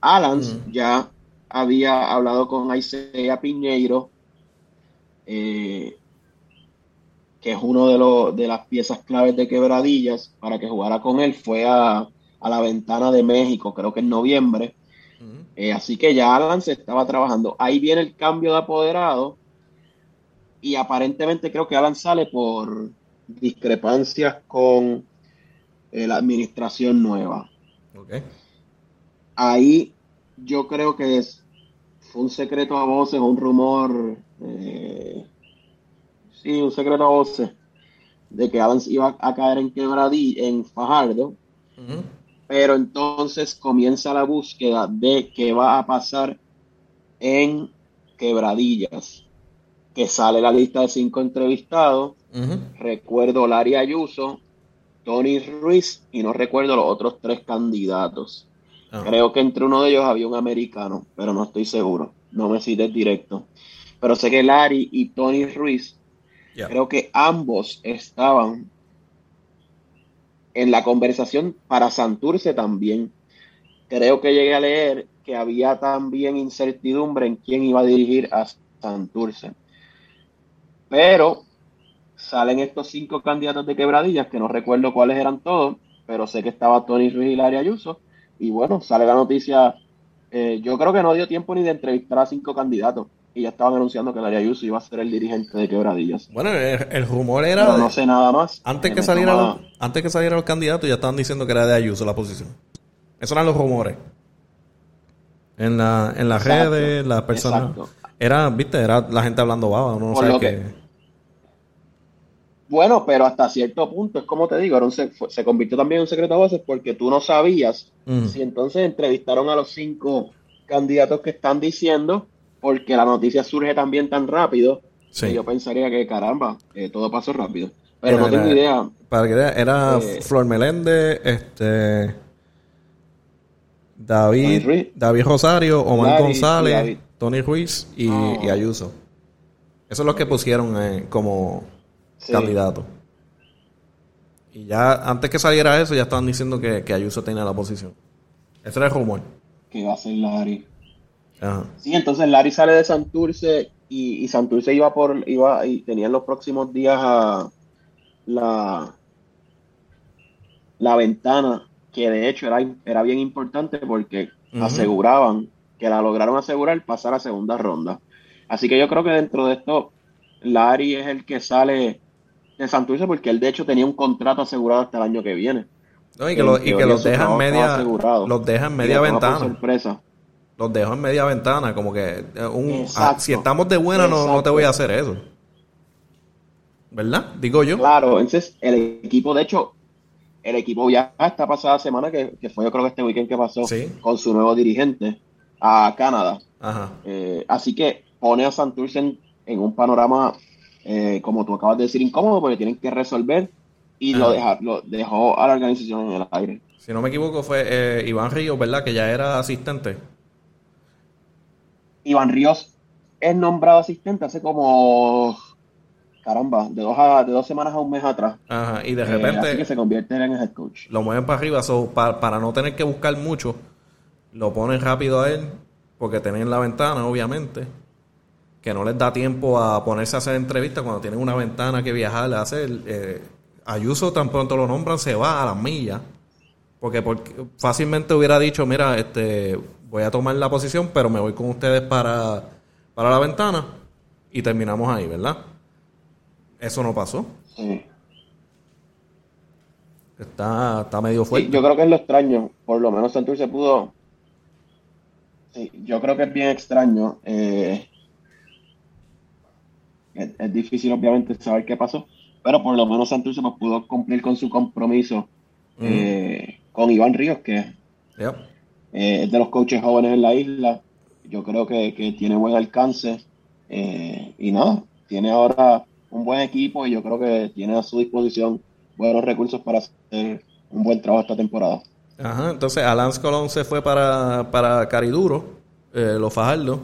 Alans ya había hablado con Isaiah Piñeiro, eh, que es uno de, de las piezas claves de quebradillas, para que jugara con él. Fue a, a la ventana de México, creo que en noviembre. Eh, así que ya Alan se estaba trabajando. Ahí viene el cambio de apoderado y aparentemente creo que Alan sale por discrepancias con eh, la administración nueva. Ahí yo creo que es, fue un secreto a voces, un rumor, eh, sí, un secreto a voces, de que Alan iba a caer en quebradí, en Fajardo pero entonces comienza la búsqueda de qué va a pasar en Quebradillas, que sale la lista de cinco entrevistados. Recuerdo Larry Ayuso, Tony Ruiz y no recuerdo los otros tres candidatos. Ah. Creo que entre uno de ellos había un americano, pero no estoy seguro. No me cites directo. Pero sé que Larry y Tony Ruiz, creo que ambos estaban en la conversación para Santurce también. Creo que llegué a leer que había también incertidumbre en quién iba a dirigir a Santurce. Pero salen estos cinco candidatos de quebradillas, que no recuerdo cuáles eran todos, pero sé que estaba Tony Ruiz y Larry Ayuso. Y bueno, sale la noticia. Eh, yo creo que no dio tiempo ni de entrevistar a cinco candidatos y ya estaban anunciando que Ayuso iba a ser el dirigente de Quebradillas. Bueno, el, rumor era... no sé nada más. Antes que, saliera los, antes que salieran los candidatos ya estaban diciendo que era de Ayuso la posición. Esos eran los rumores. En, la, en las redes, las personas... Era, viste, era la gente hablando baba, no sé qué... Bueno, pero hasta cierto punto, es como te digo, se, se, convirtió también en un secreto a voces porque tú no sabías si entonces entrevistaron a los cinco candidatos que están diciendo porque la noticia surge también tan rápido que yo pensaría que caramba, eh, todo pasó rápido. Pero no tengo idea. Para que era eh, Flor Meléndez, este David, David Rosario, Omar González, Tony Ruiz y. Ayuso. Esos son los que pusieron eh, como candidato. Y ya antes que saliera eso, ya estaban diciendo que, que Ayuso tenía la posición. Ese era el rumor. Que iba a ser Larry. Sí, entonces Larry sale de Santurce y, Santurce iba por, iba y tenían los próximos días a la, la ventana, que de hecho era, era bien importante porque aseguraban que la lograron asegurar pasar a segunda ronda. Así que yo creo que dentro de esto, Larry es el que sale de Santurce porque él de hecho tenía un contrato asegurado hasta el año que viene. y que, los dejan media, los dejan media ventana. Sorpresa los dejo en media ventana, como que eh, un, ah, si estamos de buena no, no, te voy a hacer eso. ¿verdad? Digo yo. Claro, entonces el equipo, de hecho, el equipo ya esta pasada semana, que, fue yo creo que este weekend que pasó, con su nuevo dirigente a Canadá. Eh, así que pone a Santurce en, un panorama, eh, como tú acabas de decir, incómodo, porque tienen que resolver y lo, lo dejó a la organización en el aire. Si no me equivoco, fue eh, Iván Ríos, ¿verdad? Que ya era asistente. Iván Ríos es nombrado asistente hace como caramba, de dos, a, de dos semanas a un mes atrás. Ajá, y de repente. así que se convierte en el head coach. Lo mueven para arriba, para, no tener que buscar mucho, lo ponen rápido a él, porque tienen la ventana, obviamente. Que no les da tiempo a ponerse a hacer entrevistas cuando tienen una ventana que viajar a hacer. Eh, Ayuso tan pronto lo nombran, se va a las millas. Porque, porque fácilmente hubiera dicho, mira, este voy a tomar la posición, pero me voy con ustedes para, para la ventana y terminamos ahí, ¿verdad? Eso no pasó. Sí. Está, está medio fuerte. yo creo que es lo extraño. Por lo menos Santurce pudo. Sí, yo creo que es bien extraño. Eh, es, difícil, obviamente, saber qué pasó. Pero por lo menos Santurce pues, pudo cumplir con su compromiso eh, con Iván Ríos, que eh, es de los coaches jóvenes en la isla. Yo creo que, que tiene buen alcance. y nada, tiene ahora un buen equipo y yo creo que tiene a su disposición buenos recursos para hacer un buen trabajo esta temporada. Ajá, entonces Alans Colón se fue para, para Cariduro, eh, los Fajardo.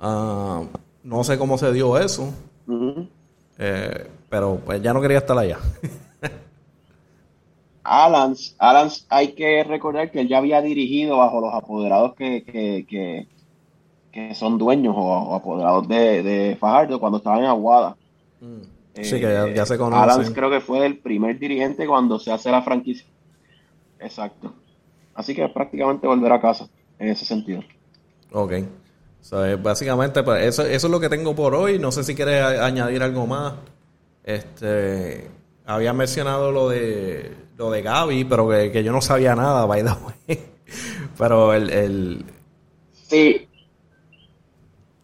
Ah, no sé cómo se dio eso, eh, pero pues ya no quería estar allá. <laughs> Alans, Alans, hay que recordar que él ya había dirigido bajo los apoderados que, que, que, que son dueños o, apoderados de, de, Fajardo cuando estaban en Aguada. Mm. Sí, que ya, se conoce. Adams creo que fue el primer dirigente cuando se hace la franquicia. Exacto. Así que prácticamente volver a casa en ese sentido. Ok. básicamente, pues, eso, eso es lo que tengo por hoy. No sé si quieres añadir algo más. Este, había mencionado lo de lo de Gaby, pero que, yo no sabía nada, by the way. <laughs> pero el, el... Sí.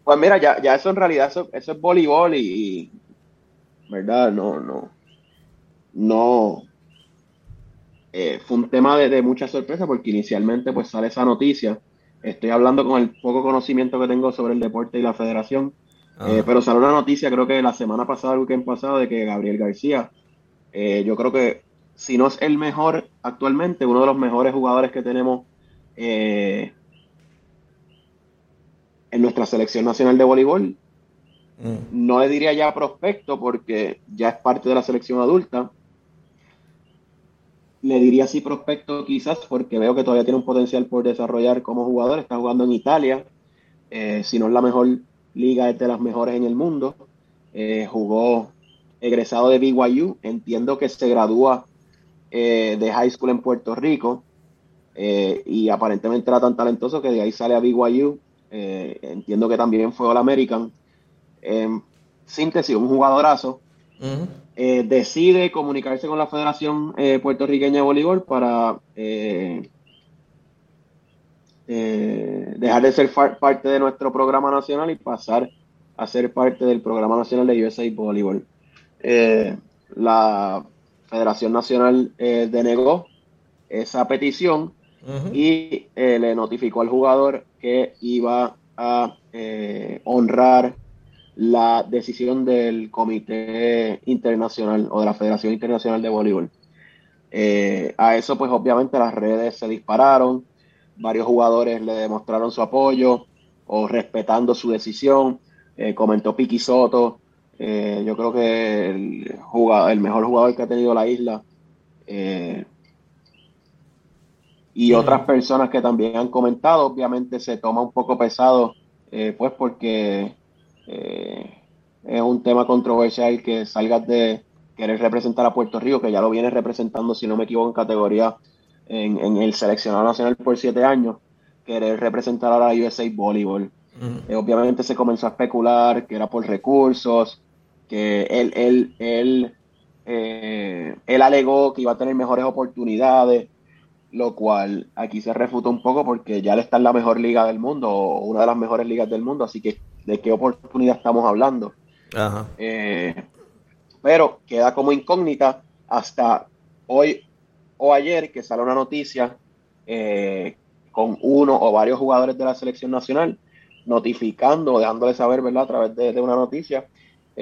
Pues mira, ya, ya eso en realidad, eso, eso es voleibol y, ¿verdad? No, no, no. Eh, fue un tema de, mucha sorpresa porque inicialmente pues sale esa noticia. Estoy hablando con el poco conocimiento que tengo sobre el deporte y la federación, eh, pero salió una noticia creo que la semana pasada, el weekend pasado, de que Gabriel García, eh, yo creo que si no es el mejor actualmente, uno de los mejores jugadores que tenemos en nuestra selección nacional de voleibol, Mm. No le diría ya prospecto porque ya es parte de la selección adulta. Le diría sí prospecto quizás porque veo que todavía tiene un potencial por desarrollar como jugador. Está jugando en Italia, eh, si no es la mejor liga, es de las mejores en el mundo. Eh, jugó egresado de BYU. Entiendo que se gradúa eh, de high school en Puerto Rico. y aparentemente era tan talentoso que de ahí sale a BYU. entiendo que también fue All American en síntesis, un jugadorazo, eh, decide comunicarse con la Federación eh, Puertorriqueña de Voleibol para eh, dejar de ser parte de nuestro programa nacional y pasar a ser parte del programa nacional de USA Voleibol. La Federación Nacional denegó esa petición y le notificó al jugador que iba a honrar la decisión del Comité Internacional o de la Federación Internacional de Voleibol. Eh, a eso, pues obviamente las redes se dispararon, varios jugadores le demostraron su apoyo o respetando su decisión. Eh, comentó Piqui Soto, eh, yo creo que el, jugador, el mejor jugador que ha tenido la isla. y otras personas que también han comentado, obviamente se toma un poco pesado, pues porque eh, es un tema controversial que salgas de querer representar a Puerto Rico, que ya lo viene representando, si no me equivoco, en categoría en, el seleccionado nacional por siete años, querer representar a la USA Volleyball. Eh, obviamente se comenzó a especular que era por recursos, que él, él, él, eh, él alegó que iba a tener mejores oportunidades, lo cual aquí se refuta un poco porque ya él está en la mejor liga del mundo, o una de las mejores ligas del mundo, así que de qué oportunidad estamos hablando. Eh, pero queda como incógnita hasta hoy o ayer que sale una noticia eh, con uno o varios jugadores de la selección nacional notificando, dejándole saber, ¿verdad? A través de, una noticia,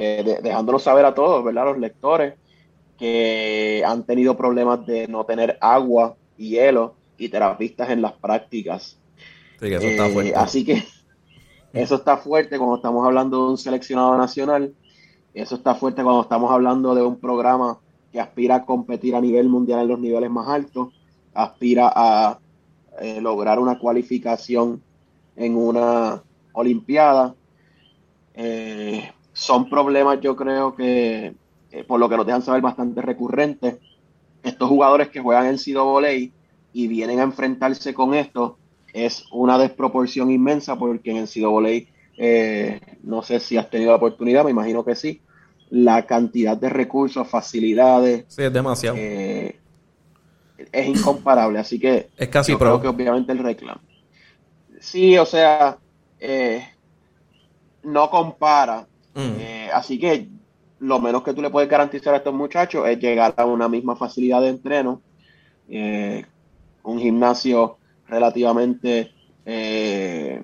eh, dejándonos saber a todos, ¿verdad? Los lectores que han tenido problemas de no tener agua, y hielo y terapistas en las prácticas. Eh, así que <laughs> eso está fuerte cuando estamos hablando de un seleccionado nacional. Eso está fuerte cuando estamos hablando de un programa que aspira a competir a nivel mundial en los niveles más altos, aspira a eh, lograr una cualificación en una Olimpiada. Eh, son problemas, yo creo que, por lo que nos dejan saber, bastante recurrentes. Estos jugadores que juegan en Sido Voley y vienen a enfrentarse con esto, es una desproporción inmensa porque en el Sido Voley, eh, no sé si has tenido la oportunidad, me imagino que sí, la cantidad de recursos, facilidades. Sí, es demasiado. Eh, es incomparable, así que es casi yo creo que obviamente el reclamo. Sí, o sea, eh, no compara. Mm. así que lo menos que tú le puedes garantizar a estos muchachos es llegar a una misma facilidad de entreno, un gimnasio relativamente eh,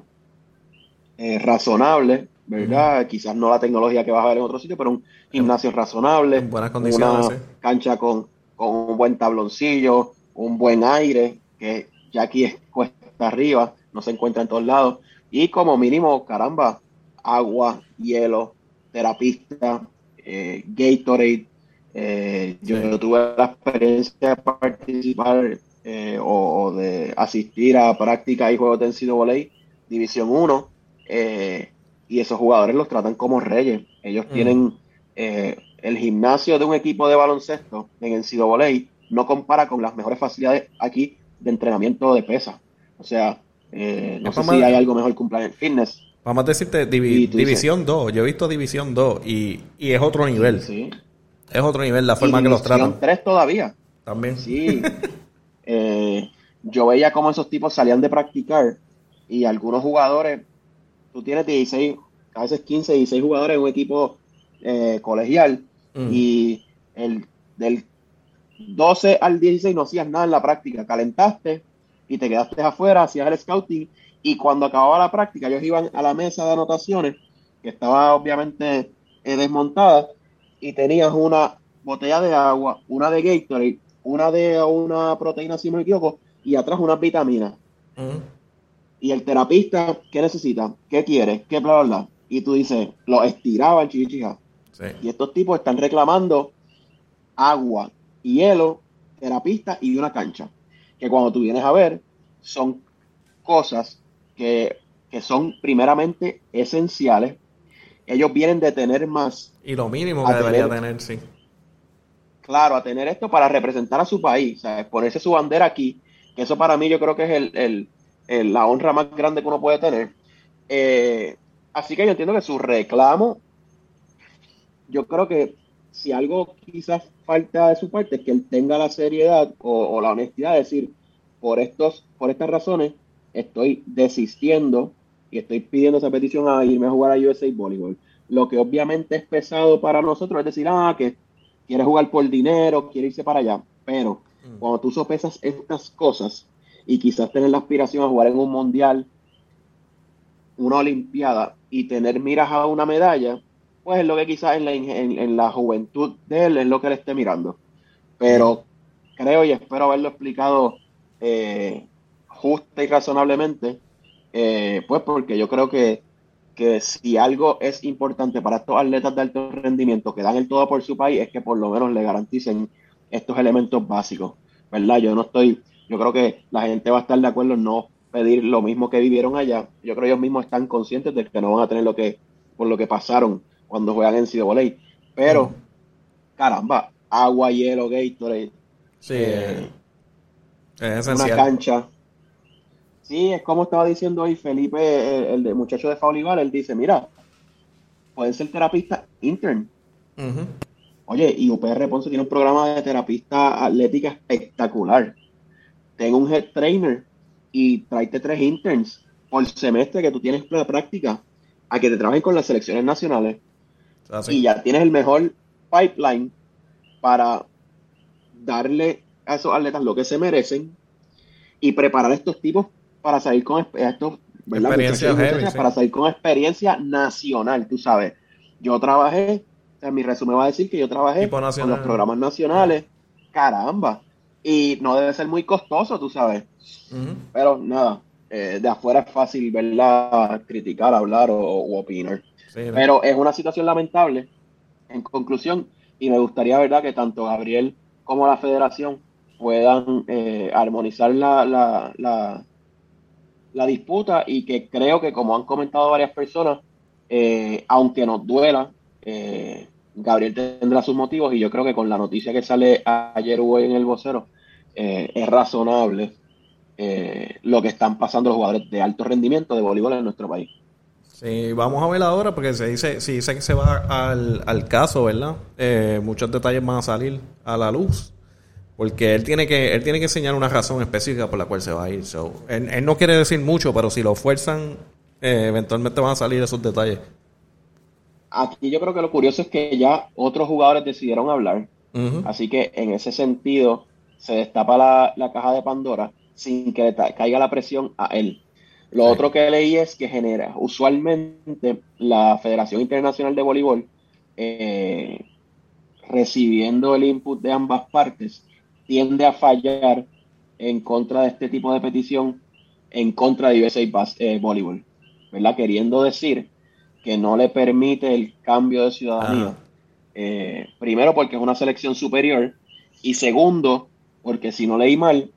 eh, razonable, ¿verdad? Quizás no la tecnología que vas a ver en otro sitio, pero un gimnasio razonable. En buenas condiciones. Una cancha con, un buen tabloncillo, un buen aire, que ya aquí es cuesta arriba, no se encuentra en todos lados. Y como mínimo, caramba, agua, hielo, terapista, eh, Gatorade. yo, tuve la experiencia de participar eh, o, de asistir a prácticas y juegos de NCAA División 1, eh, y esos jugadores los tratan como reyes. Ellos mm. tienen eh, el gimnasio de un equipo de baloncesto en NCAA no compara con las mejores facilidades aquí de entrenamiento de pesa. O sea, no sé si hay algo mejor que un Planet Fitness. Vamos a decirte División 2. Yo he visto División 2 y, es otro nivel. Sí. Es otro nivel la forma que los tratan. División 3 todavía. También. Sí. <laughs> Eh, yo veía cómo esos tipos salían de practicar y algunos jugadores, tú tienes 16, a veces 15, 16 jugadores en un equipo eh, colegial mm. y el, del 12 al 16 no hacías nada en la práctica, calentaste y te quedaste afuera, hacías el scouting y cuando acababa la práctica ellos iban a la mesa de anotaciones que estaba obviamente eh, desmontada y tenías una botella de agua, una de Gatorade una de una proteína, si me equivoco, y atrás unas vitaminas. Y el terapista, ¿qué necesita? ¿Qué quiere? ¿Qué bla, bla, bla? Y tú dices, lo estiraban, chichichija. Sí. Y estos tipos están reclamando agua, hielo, terapista y una cancha. Que cuando tú vienes a ver, son cosas que, que son primeramente esenciales. Ellos vienen de tener más. Y lo mínimo que debería tener, sí claro, a tener esto para representar a su país, ¿sabes? ponerse su bandera aquí, que eso para mí yo creo que es el, la honra más grande que uno puede tener. Eh, así que yo entiendo que su reclamo, yo creo que si algo quizás falta de su parte es que él tenga la seriedad o, la honestidad de decir, por, estos, por estas razones, estoy desistiendo y estoy pidiendo esa petición a irme a jugar a USA Volleyball. Lo que obviamente es pesado para nosotros es decir, ah, que quiere jugar por dinero, quiere irse para allá. Pero mm. cuando tú sopesas estas cosas y quizás tener la aspiración a jugar en un mundial, una olimpiada y tener miras a una medalla, pues es lo que quizás en la, en, la juventud de él es lo que él esté mirando. Pero creo y espero haberlo explicado eh, justa y razonablemente, eh, pues porque yo creo que que si algo es importante para estos atletas de alto rendimiento que dan el todo por su país es que por lo menos le garanticen estos elementos básicos, ¿verdad? Yo no estoy, yo creo que la gente va a estar de acuerdo en no pedir lo mismo que vivieron allá. Yo creo que ellos mismos están conscientes de que no van a tener lo que por lo que pasaron cuando juegan en Sido Voley. Pero, caramba, agua, hielo, Gatorade. Sí, eh, es esencial. Una cancha Sí, es como estaba diciendo hoy Felipe, el, muchacho de Faulival, él dice, mira, pueden ser terapista intern. Oye, y UPR Ponce tiene un programa de terapista atlética espectacular. Tengo un head trainer y tráete tres interns por semestre que tú tienes la práctica a que te trabajen con las selecciones nacionales. Y ya tienes el mejor pipeline para darle a esos atletas lo que se merecen y preparar a estos tipos para salir con estos, para salir con experiencia nacional, tú sabes. Yo trabajé, o mi resumen va a decir que yo trabajé con los programas nacionales, caramba, y no debe ser muy costoso, tú sabes. Pero nada, eh, de afuera es fácil verla, criticar, hablar o, opinar. Pero es una situación lamentable. En conclusión, y me gustaría, ¿verdad?, que tanto Gabriel como la federación puedan eh, armonizar la, la, la, disputa y que creo que, como han comentado varias personas, eh, aunque nos duela, eh, Gabriel tendrá sus motivos y yo creo que con la noticia que sale ayer hoy en el vocero, es razonable lo que están pasando los jugadores de alto rendimiento de voleibol en nuestro país. Sí, vamos a ver ahora porque se dice, si dice que se va al, al caso, ¿verdad? muchos detalles van a salir a la luz. Porque él tiene que él tiene que enseñar una razón específica por la cual se va a ir. él, no quiere decir mucho, pero si lo fuerzan, eh, eventualmente van a salir esos detalles. Aquí yo creo que lo curioso es que ya otros jugadores decidieron hablar. Así que en ese sentido se destapa la, caja de Pandora sin que caiga la presión a él. Lo otro que leí es que genera, usualmente la Federación Internacional de Voleibol, eh, recibiendo el input de ambas partes, tiende a fallar en contra de este tipo de petición, en contra de USA eh, Volleyball, ¿verdad? Queriendo decir que no le permite el cambio de ciudadanía. Eh, primero porque es una selección superior y segundo porque si no leí mal,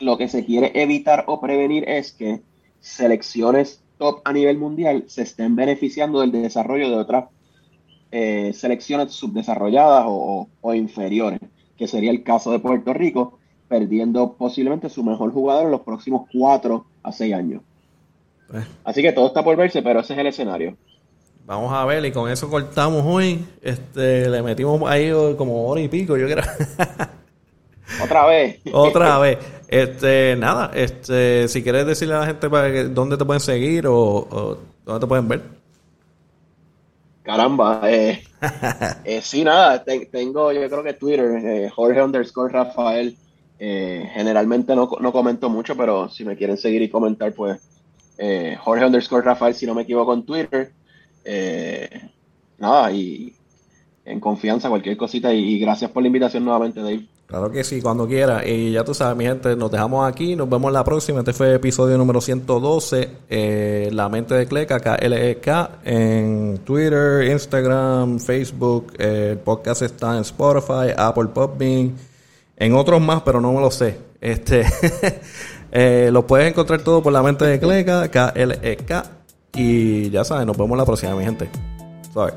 lo que se quiere evitar o prevenir es que selecciones top a nivel mundial se estén beneficiando del desarrollo de otras eh, selecciones subdesarrolladas o, inferiores que sería el caso de Puerto Rico, perdiendo posiblemente su mejor jugador en los próximos cuatro a seis años. Pues. Así que todo está por verse, pero ese es el escenario. Vamos a ver, y con eso cortamos hoy. Este, le metimos ahí como hora y pico, yo creo. <laughs> Otra vez. Otra vez. Este, nada, este, si quieres decirle a la gente para que, dónde te pueden seguir o, o dónde te pueden ver. Caramba, eh, <laughs> eh, sí, nada, tengo yo creo que Twitter, eh, Jorge underscore Rafael, eh, generalmente no, no, comento mucho, pero si me quieren seguir y comentar, pues Jorge underscore Rafael, si no me equivoco, en Twitter. nada, y en confianza, cualquier cosita, y, gracias por la invitación nuevamente, Dave. Claro que sí, cuando quiera. Y ya tú sabes, mi gente, nos dejamos aquí. Nos vemos la próxima. Este fue episodio número 112. Eh, la mente de Cleca, K-L-E-K, en Twitter, Instagram, Facebook. Eh, el podcast está en Spotify, Apple Podbean, en otros más, pero no me lo sé. Este, <laughs> eh, lo puedes encontrar todo por la mente de Cleca, K-L-E-K. Y ya sabes, nos vemos la próxima, mi gente. Sorry.